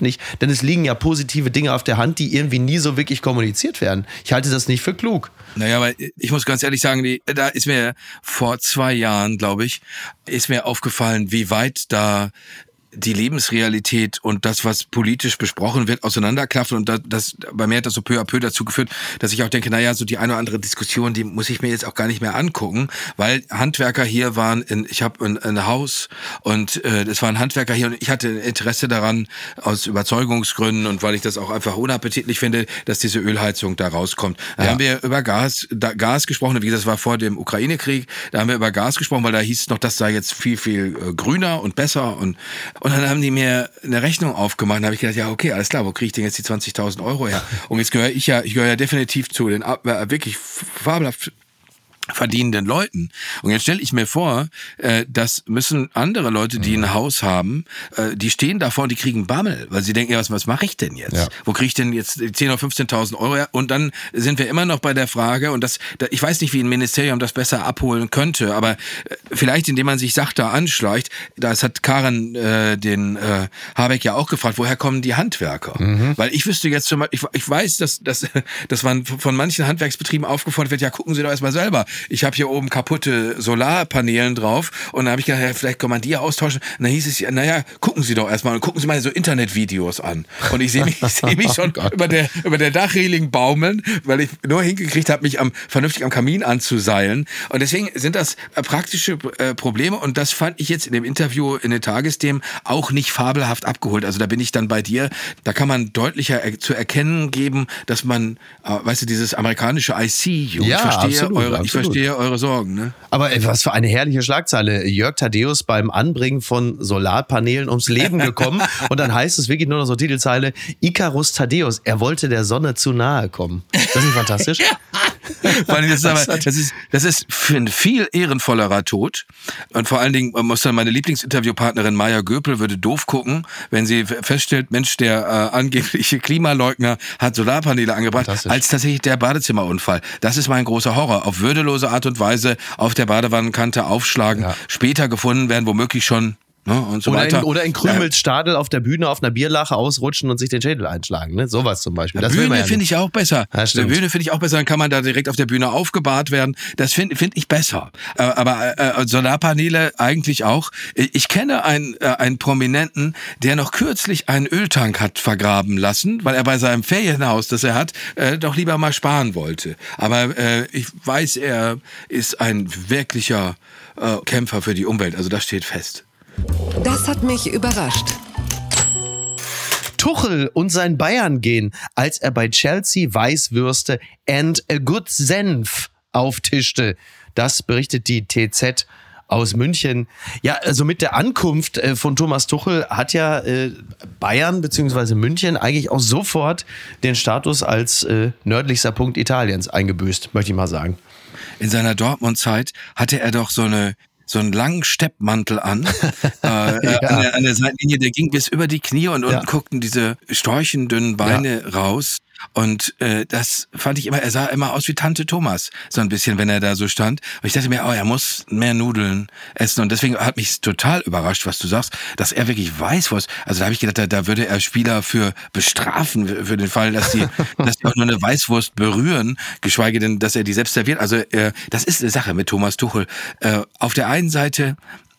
nicht, denn es liegen ja positive Dinge auf der Hand, die irgendwie nie so wirklich kommuniziert werden. Ich halte das nicht für klug. Naja, aber ich muss ganz ehrlich sagen, da ist mir vor zwei Jahren, glaube ich, ist mir aufgefallen, wie weit da die Lebensrealität und das, was politisch besprochen wird, auseinanderklaffen. Und das, das bei mir hat das so peu à peu dazu geführt, dass ich auch denke, naja, so die eine oder andere Diskussion, die muss ich mir jetzt auch gar nicht mehr angucken, weil Handwerker hier waren, in, ich habe ein, ein Haus und äh, es waren Handwerker hier und ich hatte Interesse daran, aus Überzeugungsgründen und weil ich das auch einfach unappetitlich finde, dass diese Ölheizung da rauskommt. Da ja. haben wir über Gas, da, Gas gesprochen, wie gesagt, das war vor dem Ukraine-Krieg, da haben wir über Gas gesprochen, weil da hieß es noch, das sei jetzt viel, viel äh, grüner und besser und und dann haben die mir eine Rechnung aufgemacht. Da habe ich gedacht, ja, okay, alles klar, wo kriege ich denn jetzt die 20.000 Euro her? Und jetzt gehöre ich ja, ich gehöre ja definitiv zu den äh, wirklich fabelhaft verdienenden Leuten. Und jetzt stelle ich mir vor, äh, das müssen andere Leute, die ein Haus haben, äh, die stehen davor und die kriegen Bammel, weil sie denken, ja, was, was mache ich denn jetzt? Ja. Wo kriege ich denn jetzt 10.000 oder 15.000 Euro her? Und dann sind wir immer noch bei der Frage, und das, ich weiß nicht, wie ein Ministerium das besser abholen könnte, aber äh, vielleicht, indem man sich sachter anschleicht, das hat Karen äh, den äh, Habeck ja auch gefragt, woher kommen die Handwerker? Mhm. Weil ich wüsste jetzt zum Beispiel, ich, ich weiß, dass, dass, dass man von manchen Handwerksbetrieben aufgefordert wird, ja, gucken Sie doch erstmal selber ich habe hier oben kaputte Solarpanelen drauf und dann habe ich gedacht, ja, vielleicht kann man die austauschen. Und dann hieß es, ja, naja, gucken Sie doch erstmal und gucken Sie mal so Internetvideos an. Und ich sehe mich, seh mich schon oh über der, über der Dachreling baumeln, weil ich nur hingekriegt habe, mich am, vernünftig am Kamin anzuseilen. Und deswegen sind das äh, praktische äh, Probleme und das fand ich jetzt in dem Interview in den Tagesthemen auch nicht fabelhaft abgeholt. Also da bin ich dann bei dir. Da kann man deutlicher er zu erkennen geben, dass man, äh, weißt du, dieses amerikanische I see you. Ja, ich verstehe absolut, eure, absolut. ich verstehe eure Sorgen. Ne? Aber ey, was für eine herrliche Schlagzeile. Jörg Thaddeus beim Anbringen von Solarpanelen ums Leben gekommen. und dann heißt es wirklich nur noch so Titelzeile, Icarus Thaddeus, er wollte der Sonne zu nahe kommen. Das ist fantastisch. Vor das, ist aber, das, ist, das ist ein viel ehrenvollerer Tod. Und vor allen Dingen muss dann meine Lieblingsinterviewpartnerin Maya Göpel würde doof gucken, wenn sie feststellt, Mensch, der äh, angebliche Klimaleugner hat Solarpaneele angebracht, als tatsächlich der Badezimmerunfall. Das ist mein großer Horror. Auf würdelose Art und Weise auf der Badewannenkante aufschlagen, ja. später gefunden werden, womöglich schon Ne, und so oder, weiter. In, oder in Krümels Stadel auf der Bühne auf einer Bierlache ausrutschen und sich den Schädel einschlagen. Ne? Sowas zum Beispiel. Das Bühne ja finde ich auch besser. Ja, der Bühne finde ich auch besser. Dann kann man da direkt auf der Bühne aufgebahrt werden. Das finde find ich besser. Äh, aber äh, Solarpaneele eigentlich auch. Ich kenne einen, äh, einen Prominenten, der noch kürzlich einen Öltank hat vergraben lassen, weil er bei seinem Ferienhaus, das er hat, äh, doch lieber mal sparen wollte. Aber äh, ich weiß, er ist ein wirklicher äh, Kämpfer für die Umwelt. Also das steht fest. Das hat mich überrascht. Tuchel und sein Bayern gehen, als er bei Chelsea Weißwürste and a good Senf auftischte. Das berichtet die TZ aus München. Ja, also mit der Ankunft äh, von Thomas Tuchel hat ja äh, Bayern bzw. München eigentlich auch sofort den Status als äh, nördlichster Punkt Italiens eingebüßt, möchte ich mal sagen. In seiner Dortmund-Zeit hatte er doch so eine so einen langen Steppmantel an, äh, äh, ja. an, der, an der Seitenlinie, der ging bis über die Knie und unten ja. guckten diese storchendünnen Beine ja. raus. Und äh, das fand ich immer, er sah immer aus wie Tante Thomas, so ein bisschen, wenn er da so stand. Und ich dachte mir, oh, er muss mehr Nudeln essen. Und deswegen hat mich total überrascht, was du sagst, dass er wirklich weiß, was. Also da habe ich gedacht, da, da würde er Spieler für bestrafen, für den Fall, dass die, dass die auch nur eine Weißwurst berühren, geschweige denn, dass er die selbst serviert. Also äh, das ist eine Sache mit Thomas Tuchel. Äh, auf der einen Seite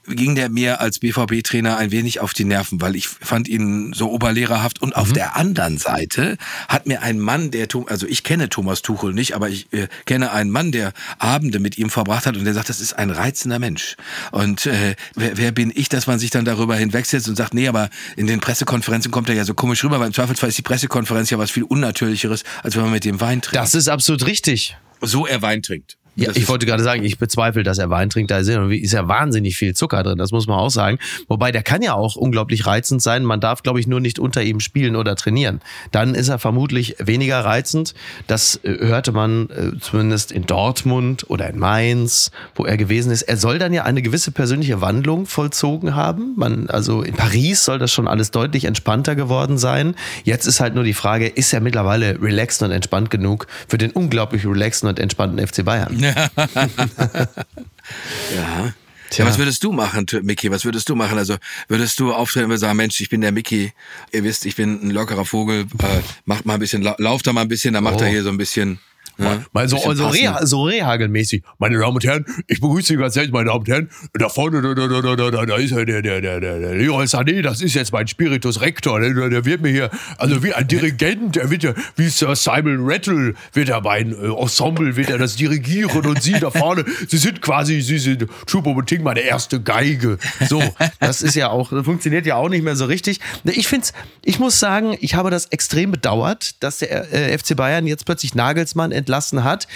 ging der mir als BVB-Trainer ein wenig auf die Nerven, weil ich fand ihn so oberlehrerhaft. Und auf mhm. der anderen Seite hat mir ein Mann, der, also ich kenne Thomas Tuchel nicht, aber ich äh, kenne einen Mann, der Abende mit ihm verbracht hat und der sagt, das ist ein reizender Mensch. Und äh, wer, wer bin ich, dass man sich dann darüber hinwegsetzt und sagt, nee, aber in den Pressekonferenzen kommt er ja so komisch rüber, weil im Zweifelsfall ist die Pressekonferenz ja was viel Unnatürlicheres, als wenn man mit dem Wein trinkt. Das ist absolut richtig. So er Wein trinkt. Ja, ich wollte gerade sagen, ich bezweifle, dass er Wein trinkt. Da ist ja wahnsinnig viel Zucker drin, das muss man auch sagen. Wobei, der kann ja auch unglaublich reizend sein. Man darf, glaube ich, nur nicht unter ihm spielen oder trainieren. Dann ist er vermutlich weniger reizend. Das äh, hörte man äh, zumindest in Dortmund oder in Mainz, wo er gewesen ist. Er soll dann ja eine gewisse persönliche Wandlung vollzogen haben. Man, also in Paris soll das schon alles deutlich entspannter geworden sein. Jetzt ist halt nur die Frage, ist er mittlerweile relaxed und entspannt genug für den unglaublich relaxten und entspannten FC Bayern? ja. Tja. was würdest du machen, Mickey? Was würdest du machen? Also würdest du auftreten und sagen, Mensch, ich bin der Mickey, ihr wisst, ich bin ein lockerer Vogel, äh, macht mal ein bisschen, lauft da mal ein bisschen, dann macht oh. er hier so ein bisschen ja, mal so, so, Reh, so Rehhagelmäßig. Meine Damen und Herren, ich begrüße Sie ganz herzlich, meine Damen und Herren. Da vorne, da, da, da, da, da ist der, der, der, der, der Leroy Sané, das ist jetzt mein Spiritus Rector. Der, der wird mir hier, also wie ein Dirigent, der wird ja, wie Sir Simon Rattle, wird er mein äh, Ensemble, wird er das dirigieren und Sie da vorne, Sie sind quasi, Sie sind Choupo-Moting, meine erste Geige. So, das ist ja auch, das funktioniert ja auch nicht mehr so richtig. Ich finde ich muss sagen, ich habe das extrem bedauert, dass der äh, FC Bayern jetzt plötzlich Nagelsmann entlassen hat.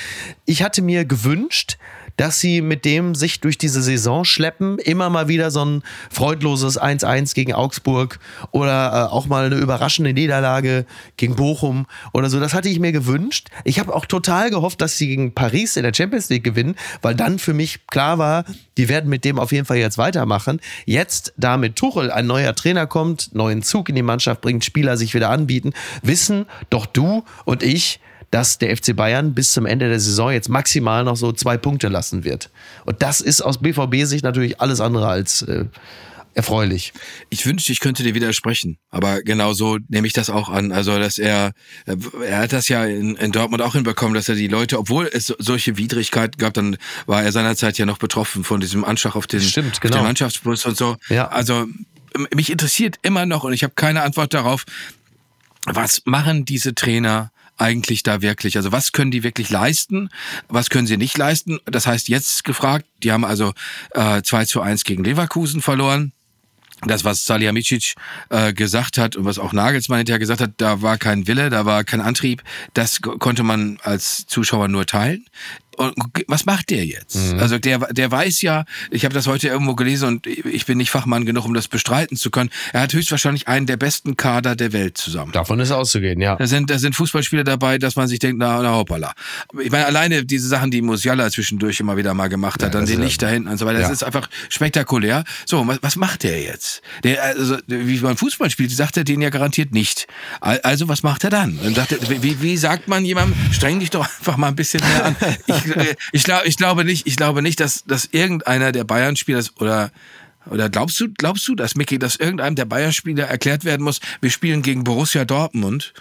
Ich hatte mir gewünscht, dass sie mit dem sich durch diese Saison schleppen, immer mal wieder so ein freudloses 1-1 gegen Augsburg oder äh, auch mal eine überraschende Niederlage gegen Bochum oder so. Das hatte ich mir gewünscht. Ich habe auch total gehofft, dass sie gegen Paris in der Champions League gewinnen, weil dann für mich klar war, die werden mit dem auf jeden Fall jetzt weitermachen. Jetzt, da mit Tuchel ein neuer Trainer kommt, neuen Zug in die Mannschaft bringt, Spieler sich wieder anbieten, wissen doch du und ich, dass der FC Bayern bis zum Ende der Saison jetzt maximal noch so zwei Punkte lassen wird. Und das ist aus BVB-Sicht natürlich alles andere als äh, erfreulich. Ich wünschte, ich könnte dir widersprechen, aber genau so nehme ich das auch an. Also, dass er, äh, er hat das ja in, in Dortmund auch hinbekommen, dass er die Leute, obwohl es solche Widrigkeiten gab, dann war er seinerzeit ja noch betroffen von diesem Anschlag auf den, Stimmt, genau. auf den Mannschaftsbus und so. Ja. Also, mich interessiert immer noch und ich habe keine Antwort darauf, was machen diese Trainer eigentlich da wirklich? Also was können die wirklich leisten? Was können sie nicht leisten? Das heißt, jetzt gefragt, die haben also äh, 2 zu 1 gegen Leverkusen verloren das, was Salihamidzic äh, gesagt hat und was auch Nagelsmann hinterher gesagt hat, da war kein Wille, da war kein Antrieb, das konnte man als Zuschauer nur teilen. Und was macht der jetzt? Mhm. Also der, der weiß ja, ich habe das heute irgendwo gelesen und ich bin nicht Fachmann genug, um das bestreiten zu können. Er hat höchstwahrscheinlich einen der besten Kader der Welt zusammen. Davon ist auszugehen, ja. Da sind, da sind Fußballspieler dabei, dass man sich denkt, na, na hoppala. Ich meine, alleine diese Sachen, die Musiala zwischendurch immer wieder mal gemacht hat, ja, dann den Licht da hinten und so weiter, das ja. ist einfach spektakulär. So, was, was macht der jetzt? Der, also, wie man Fußball spielt, sagt er den ja garantiert nicht. Also, was macht er dann? dann sagt er, wie, wie sagt man jemandem, streng dich doch einfach mal ein bisschen mehr an. Ich, ich, glaub, ich glaube nicht, ich glaube nicht, dass, dass irgendeiner der Bayern-Spieler oder oder glaubst du, glaubst du, dass Mickey, dass irgendeinem der Bayern-Spieler erklärt werden muss, wir spielen gegen Borussia Dortmund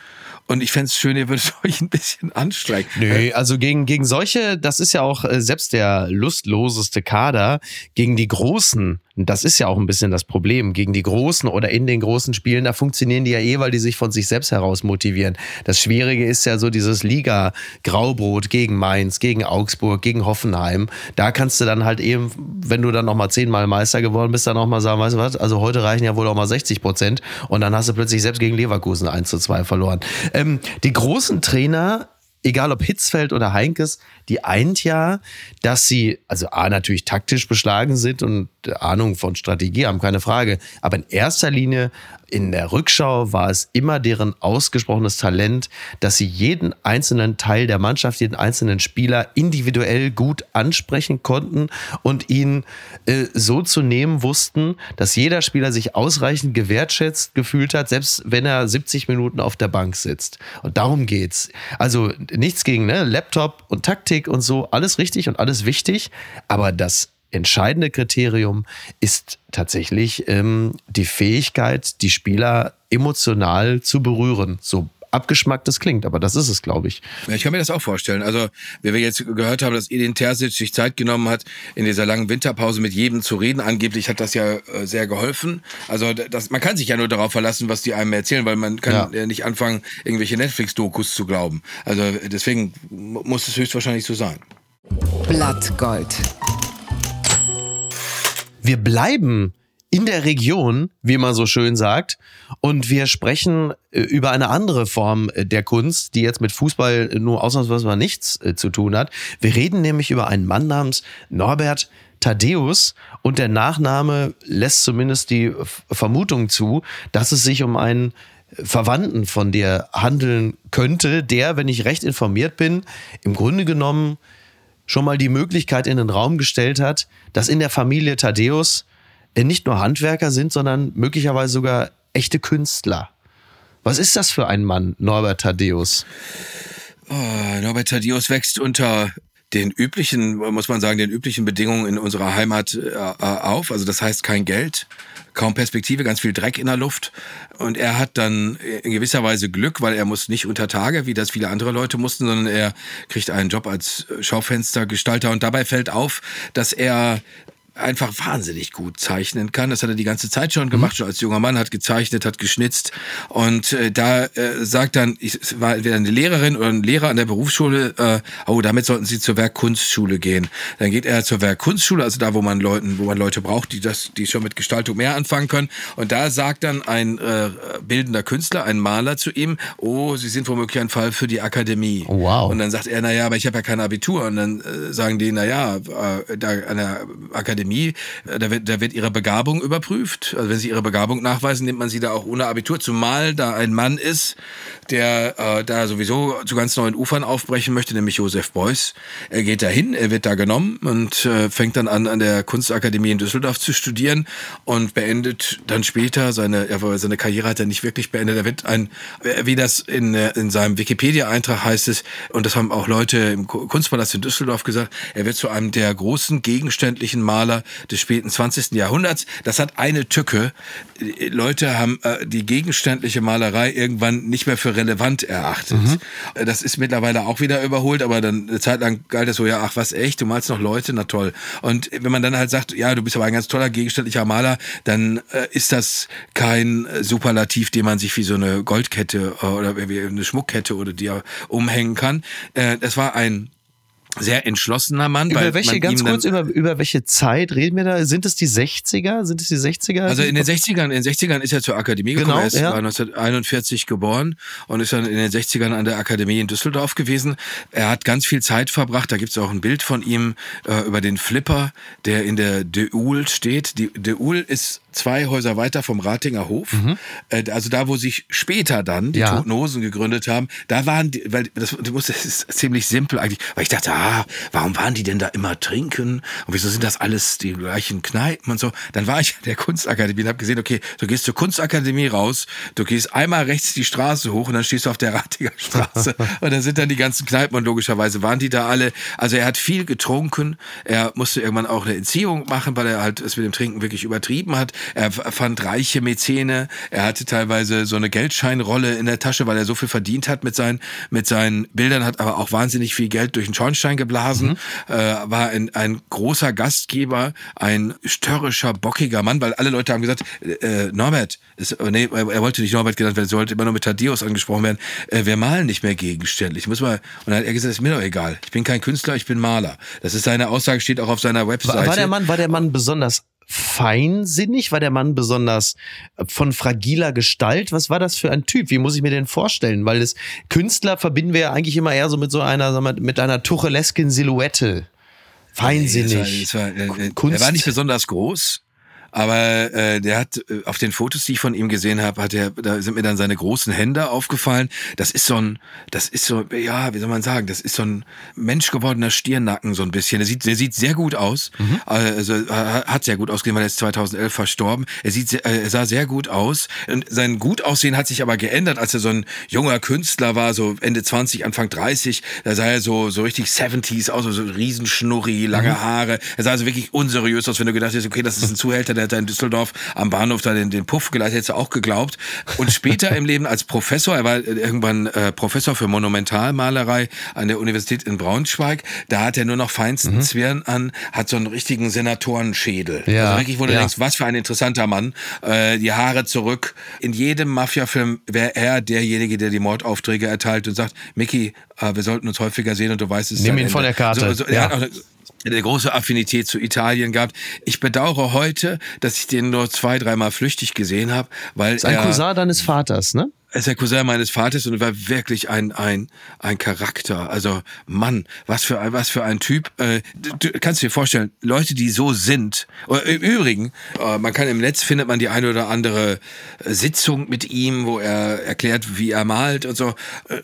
und ich fände es schön, ihr würdet euch ein bisschen anstrengen. Nö, also gegen, gegen solche, das ist ja auch äh, selbst der lustloseste Kader, gegen die Großen das ist ja auch ein bisschen das Problem. Gegen die Großen oder in den großen Spielen, da funktionieren die ja eh, weil die sich von sich selbst heraus motivieren. Das Schwierige ist ja so dieses Liga-Graubrot gegen Mainz, gegen Augsburg, gegen Hoffenheim. Da kannst du dann halt eben, wenn du dann nochmal zehnmal Meister geworden bist, dann nochmal sagen, weißt du was, also heute reichen ja wohl auch mal 60 Prozent und dann hast du plötzlich selbst gegen Leverkusen 1 zu 2 verloren. Ähm, die großen Trainer egal ob Hitzfeld oder Heinkes, die eint ja, dass sie, also A, natürlich taktisch beschlagen sind und Ahnung von Strategie haben, keine Frage. Aber in erster Linie in der Rückschau war es immer deren ausgesprochenes Talent, dass sie jeden einzelnen Teil der Mannschaft, jeden einzelnen Spieler individuell gut ansprechen konnten und ihn äh, so zu nehmen wussten, dass jeder Spieler sich ausreichend gewertschätzt gefühlt hat, selbst wenn er 70 Minuten auf der Bank sitzt. Und darum geht's. Also nichts gegen ne? Laptop und Taktik und so, alles richtig und alles wichtig, aber das entscheidende Kriterium ist tatsächlich ähm, die Fähigkeit, die Spieler emotional zu berühren, so abgeschmackt es klingt, aber das ist es, glaube ich. Ja, ich kann mir das auch vorstellen. Also, wie wir jetzt gehört haben, dass Edin Terzic sich Zeit genommen hat, in dieser langen Winterpause mit jedem zu reden. Angeblich hat das ja äh, sehr geholfen. Also, das, man kann sich ja nur darauf verlassen, was die einem erzählen, weil man kann ja. nicht anfangen, irgendwelche Netflix-Dokus zu glauben. Also, deswegen muss es höchstwahrscheinlich so sein. Blattgold. Wir bleiben in der Region, wie man so schön sagt. Und wir sprechen äh, über eine andere Form äh, der Kunst, die jetzt mit Fußball nur ausnahmsweise nichts äh, zu tun hat. Wir reden nämlich über einen Mann namens Norbert Thaddeus und der Nachname lässt zumindest die Vermutung zu, dass es sich um einen Verwandten von dir handeln könnte, der, wenn ich recht informiert bin, im Grunde genommen schon mal die Möglichkeit in den Raum gestellt hat, dass in der Familie Thaddeus nicht nur Handwerker sind, sondern möglicherweise sogar echte Künstler. Was ist das für ein Mann, Norbert Thaddeus? Oh, Norbert Thaddeus wächst unter den üblichen, muss man sagen, den üblichen Bedingungen in unserer Heimat äh, auf. Also das heißt kein Geld, kaum Perspektive, ganz viel Dreck in der Luft. Und er hat dann in gewisser Weise Glück, weil er muss nicht unter Tage, wie das viele andere Leute mussten, sondern er kriegt einen Job als Schaufenstergestalter. Und dabei fällt auf, dass er einfach wahnsinnig gut zeichnen kann. Das hat er die ganze Zeit schon gemacht, mhm. schon als junger Mann, hat gezeichnet, hat geschnitzt. Und äh, da äh, sagt dann, ich, es war entweder eine Lehrerin oder ein Lehrer an der Berufsschule, äh, oh, damit sollten Sie zur Werkkunstschule gehen. Dann geht er zur Werkkunstschule, also da, wo man Leuten, wo man Leute braucht, die das, die schon mit Gestaltung mehr anfangen können. Und da sagt dann ein äh, bildender Künstler, ein Maler zu ihm, oh, Sie sind womöglich ein Fall für die Akademie. Oh, wow. Und dann sagt er, na ja, aber ich habe ja kein Abitur. Und dann äh, sagen die, na ja, äh, da an der Akademie Akademie, äh, da wird, da wird ihre Begabung überprüft. Also wenn sie ihre Begabung nachweisen, nimmt man sie da auch ohne Abitur, zumal da ein Mann ist, der äh, da sowieso zu ganz neuen Ufern aufbrechen möchte, nämlich Josef Beuys. Er geht dahin, er wird da genommen und äh, fängt dann an, an der Kunstakademie in Düsseldorf zu studieren und beendet dann später seine, ja, seine Karriere hat er nicht wirklich beendet. Er wird ein, wie das in, in seinem Wikipedia-Eintrag heißt es, und das haben auch Leute im Kunstpalast in Düsseldorf gesagt, er wird zu einem der großen gegenständlichen Maler des späten 20. Jahrhunderts. Das hat eine Tücke. Leute haben äh, die gegenständliche Malerei irgendwann nicht mehr für relevant erachtet. Mhm. Das ist mittlerweile auch wieder überholt, aber dann eine Zeit lang galt es so, ja, ach was, echt, du malst noch Leute, na toll. Und wenn man dann halt sagt, ja, du bist aber ein ganz toller gegenständlicher Maler, dann äh, ist das kein Superlativ, den man sich wie so eine Goldkette äh, oder wie eine Schmuckkette oder die umhängen kann. Äh, das war ein sehr entschlossener Mann. Über welche, ganz kurz, über, über welche Zeit reden wir da? Sind es die 60er? Sind es die 60er? Also in den 60ern, in den 60ern ist er zur Akademie gekommen. Genau, er ist ja. 1941 geboren und ist dann in den 60ern an der Akademie in Düsseldorf gewesen. Er hat ganz viel Zeit verbracht. Da gibt es auch ein Bild von ihm äh, über den Flipper, der in der Deul steht. Die Deul ist zwei Häuser weiter vom Ratinger Hof. Mhm. Äh, also da, wo sich später dann die ja. Toten Hosen gegründet haben, da waren die, weil das, das ist ziemlich simpel eigentlich, weil ich dachte, ah, warum waren die denn da immer trinken? Und wieso sind das alles die gleichen Kneipen und so? Dann war ich an der Kunstakademie und habe gesehen, okay, du gehst zur Kunstakademie raus, du gehst einmal rechts die Straße hoch und dann stehst du auf der Ratinger Straße und da sind dann die ganzen Kneipen und logischerweise waren die da alle. Also er hat viel getrunken, er musste irgendwann auch eine Entziehung machen, weil er halt es mit dem Trinken wirklich übertrieben hat. Er fand reiche Mäzene. Er hatte teilweise so eine Geldscheinrolle in der Tasche, weil er so viel verdient hat mit seinen, mit seinen Bildern, hat aber auch wahnsinnig viel Geld durch den Schornstein geblasen, mhm. äh, war ein, ein großer Gastgeber, ein störrischer, bockiger Mann, weil alle Leute haben gesagt, äh, Norbert, ist, äh, nee, er wollte nicht Norbert genannt werden, er sollte immer nur mit Thaddeus angesprochen werden, äh, wir malen nicht mehr gegenständlich. Muss mal, und dann hat er gesagt, ist mir doch egal. Ich bin kein Künstler, ich bin Maler. Das ist seine Aussage, steht auch auf seiner Webseite. War, war der Mann, war der Mann besonders feinsinnig? War der Mann besonders äh, von fragiler Gestalt? Was war das für ein Typ? Wie muss ich mir den vorstellen? Weil das Künstler verbinden wir ja eigentlich immer eher so mit so einer, mit einer tuchelesken Silhouette. Feinsinnig. Es war, es war, äh, Kunst. Er war nicht besonders groß. Aber äh, der hat äh, auf den Fotos, die ich von ihm gesehen habe, hat er, da sind mir dann seine großen Hände aufgefallen. Das ist so ein, das ist so, ja, wie soll man sagen, das ist so ein menschgewordener Stirnacken so ein bisschen. Der sieht, der sieht sehr gut aus. Mhm. Also hat sehr gut ausgesehen, weil er ist 2011 verstorben. Er sieht, er sah sehr gut aus. Und sein Gutaussehen hat sich aber geändert, als er so ein junger Künstler war, so Ende 20, Anfang 30. Da sah er so so richtig 70s aus, so Riesenschnurri, lange mhm. Haare. Er sah also wirklich unseriös aus, wenn du gedacht hast, okay, das ist ein Zuhälter, der er hat da in Düsseldorf am Bahnhof da den, den Puff geleistet, hätte auch geglaubt. Und später im Leben als Professor, er war irgendwann äh, Professor für Monumentalmalerei an der Universität in Braunschweig, da hat er nur noch feinsten mhm. Zwirn an, hat so einen richtigen Senatorenschädel. Ja, also wirklich, wo du ja. denkst, was für ein interessanter Mann. Äh, die Haare zurück. In jedem Mafia-Film wäre er derjenige, der die Mordaufträge erteilt und sagt, Mickey, äh, wir sollten uns häufiger sehen und du weißt es. Nimm ihn von der Karte. So, so, ja. Eine große Affinität zu Italien gehabt. Ich bedauere heute, dass ich den nur zwei, dreimal flüchtig gesehen habe, weil Sein Cousin deines Vaters, ne? Ist der Cousin meines Vaters und war wirklich ein ein ein Charakter. Also Mann, was für ein was für ein Typ. Äh, du, kannst dir vorstellen, Leute, die so sind. Im Übrigen, äh, man kann im Netz findet man die eine oder andere Sitzung mit ihm, wo er erklärt, wie er malt und so.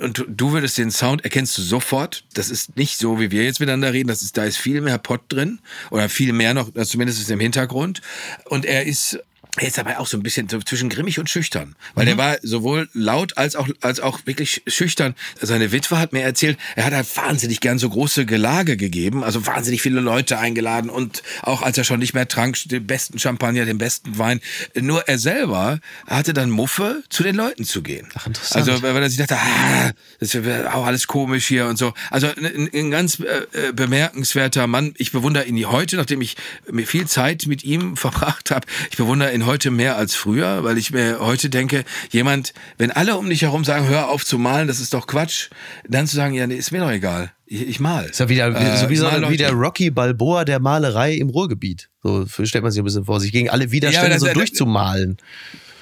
Und du würdest den Sound erkennst du sofort. Das ist nicht so, wie wir jetzt miteinander reden. Das ist da ist viel mehr Pott drin oder viel mehr noch. Zumindest ist im Hintergrund. Und er ist er ist dabei auch so ein bisschen so zwischen grimmig und schüchtern, weil mhm. der war sowohl laut als auch als auch wirklich schüchtern. Seine Witwe hat mir erzählt, er hat halt wahnsinnig gern so große Gelage gegeben, also wahnsinnig viele Leute eingeladen und auch als er schon nicht mehr trank, den besten Champagner, den besten Wein. Nur er selber hatte dann Muffe, zu den Leuten zu gehen. Ach, interessant. Also weil er sich dachte, ah, das ist auch alles komisch hier und so. Also ein, ein ganz äh, äh, bemerkenswerter Mann. Ich bewundere ihn heute, nachdem ich mir viel Zeit mit ihm verbracht habe. Ich bewundere ihn ihn heute mehr als früher, weil ich mir heute denke, jemand, wenn alle um dich herum sagen, hör auf zu malen, das ist doch Quatsch, dann zu sagen, ja, nee, ist mir doch egal. Ich, ich mal. Ist ja wieder, äh, so wie, so, wie der Rocky Balboa der Malerei im Ruhrgebiet. So stellt man sich ein bisschen vor, sich gegen alle Widerstände ja, das, so durchzumalen.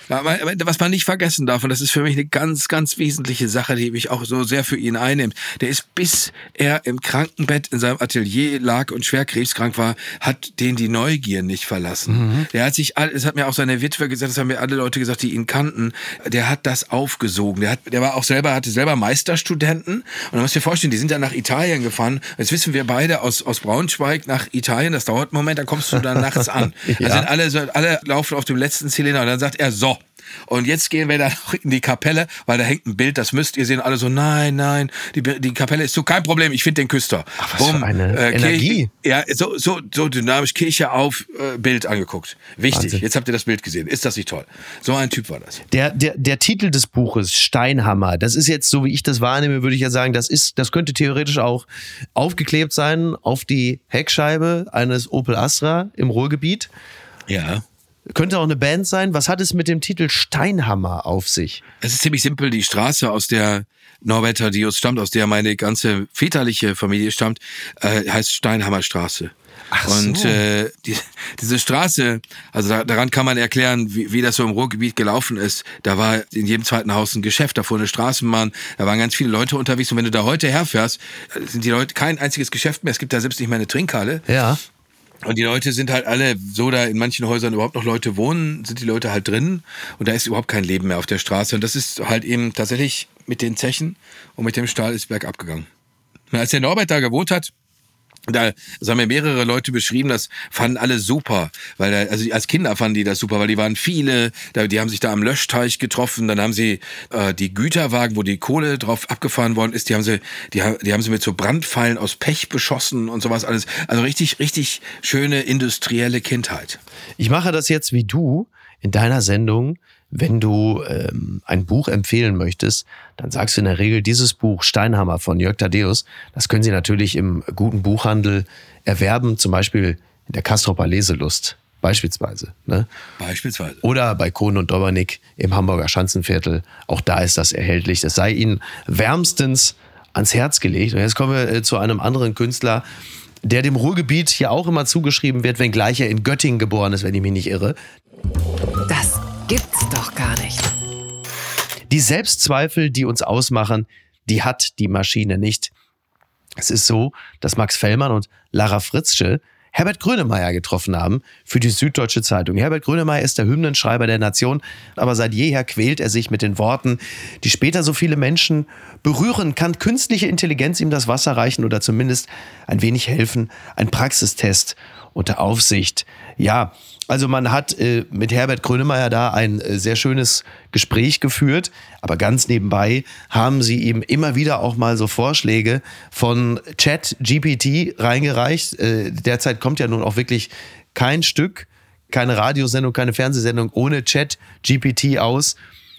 Was man nicht vergessen darf, und das ist für mich eine ganz, ganz wesentliche Sache, die mich auch so sehr für ihn einnimmt, der ist, bis er im Krankenbett in seinem Atelier lag und schwer krebskrank war, hat den die Neugier nicht verlassen. Mhm. Der hat sich, das hat mir auch seine Witwe gesagt, das haben mir alle Leute gesagt, die ihn kannten, der hat das aufgesogen. Der, hat, der war auch selber, hatte selber Meisterstudenten. Und du musst dir vorstellen, die sind dann nach Italien gefahren. Jetzt wissen wir beide aus, aus Braunschweig nach Italien, das dauert einen Moment, dann kommst du dann nachts an. ja. Also alle, alle laufen auf dem letzten Zylinder und dann sagt er, so, und jetzt gehen wir da noch in die Kapelle, weil da hängt ein Bild, das müsst ihr sehen. Alle so, nein, nein, die, die Kapelle ist so kein Problem, ich finde den Küster. Ach, was Bumm, für eine äh, Energie. ja, so, so, so dynamisch, Kirche auf, äh, Bild angeguckt. Wichtig, Wahnsinn. jetzt habt ihr das Bild gesehen. Ist das nicht toll? So ein Typ war das. Der, der, der Titel des Buches, Steinhammer, das ist jetzt, so wie ich das wahrnehme, würde ich ja sagen, das ist, das könnte theoretisch auch aufgeklebt sein auf die Heckscheibe eines Opel Astra im Ruhrgebiet. Ja. Könnte auch eine Band sein. Was hat es mit dem Titel Steinhammer auf sich? Es ist ziemlich simpel. Die Straße, aus der Norbert Tadius stammt, aus der meine ganze väterliche Familie stammt, äh, heißt Steinhammerstraße. Ach und so. äh, die, diese Straße, also da, daran kann man erklären, wie, wie das so im Ruhrgebiet gelaufen ist. Da war in jedem zweiten Haus ein Geschäft, da fuhr eine Straßenbahn, da waren ganz viele Leute unterwegs. Und wenn du da heute herfährst, sind die Leute kein einziges Geschäft mehr. Es gibt da selbst nicht mehr eine Trinkhalle. Ja. Und die Leute sind halt alle, so da in manchen Häusern überhaupt noch Leute wohnen, sind die Leute halt drin und da ist überhaupt kein Leben mehr auf der Straße. Und das ist halt eben tatsächlich mit den Zechen und mit dem Stahl ist bergab gegangen. Und als der Norbert da gewohnt hat, da das haben mir mehrere Leute beschrieben, das fanden alle super, weil da, also als Kinder fanden die das super, weil die waren viele, die haben sich da am Löschteich getroffen, dann haben sie äh, die Güterwagen, wo die Kohle drauf abgefahren worden ist, die haben sie, die, die haben sie mit so Brandpfeilen aus Pech beschossen und sowas alles. Also richtig, richtig schöne industrielle Kindheit. Ich mache das jetzt wie du in deiner Sendung wenn du ähm, ein Buch empfehlen möchtest, dann sagst du in der Regel dieses Buch Steinhammer von Jörg Tadeus. Das können Sie natürlich im guten Buchhandel erwerben, zum Beispiel in der Kastropper Leselust. Beispielsweise. Ne? Beispielsweise. Oder bei Kohn und Dobernick im Hamburger Schanzenviertel. Auch da ist das erhältlich. Das sei Ihnen wärmstens ans Herz gelegt. Und jetzt kommen wir äh, zu einem anderen Künstler, der dem Ruhrgebiet hier auch immer zugeschrieben wird, wenngleich er in Göttingen geboren ist, wenn ich mich nicht irre. Das gibt's doch gar nicht. Die Selbstzweifel, die uns ausmachen, die hat die Maschine nicht. Es ist so, dass Max Fellmann und Lara Fritzsche Herbert Grönemeyer getroffen haben für die Süddeutsche Zeitung. Herbert Grönemeyer ist der Hymnenschreiber der Nation, aber seit jeher quält er sich mit den Worten, die später so viele Menschen berühren. Kann künstliche Intelligenz ihm das Wasser reichen oder zumindest ein wenig helfen? Ein Praxistest unter Aufsicht. Ja, also man hat äh, mit Herbert Grönemeyer da ein äh, sehr schönes Gespräch geführt, aber ganz nebenbei haben sie ihm immer wieder auch mal so Vorschläge von Chat GPT reingereicht. Äh, derzeit kommt ja nun auch wirklich kein Stück keine Radiosendung, keine Fernsehsendung ohne Chat GPT aus.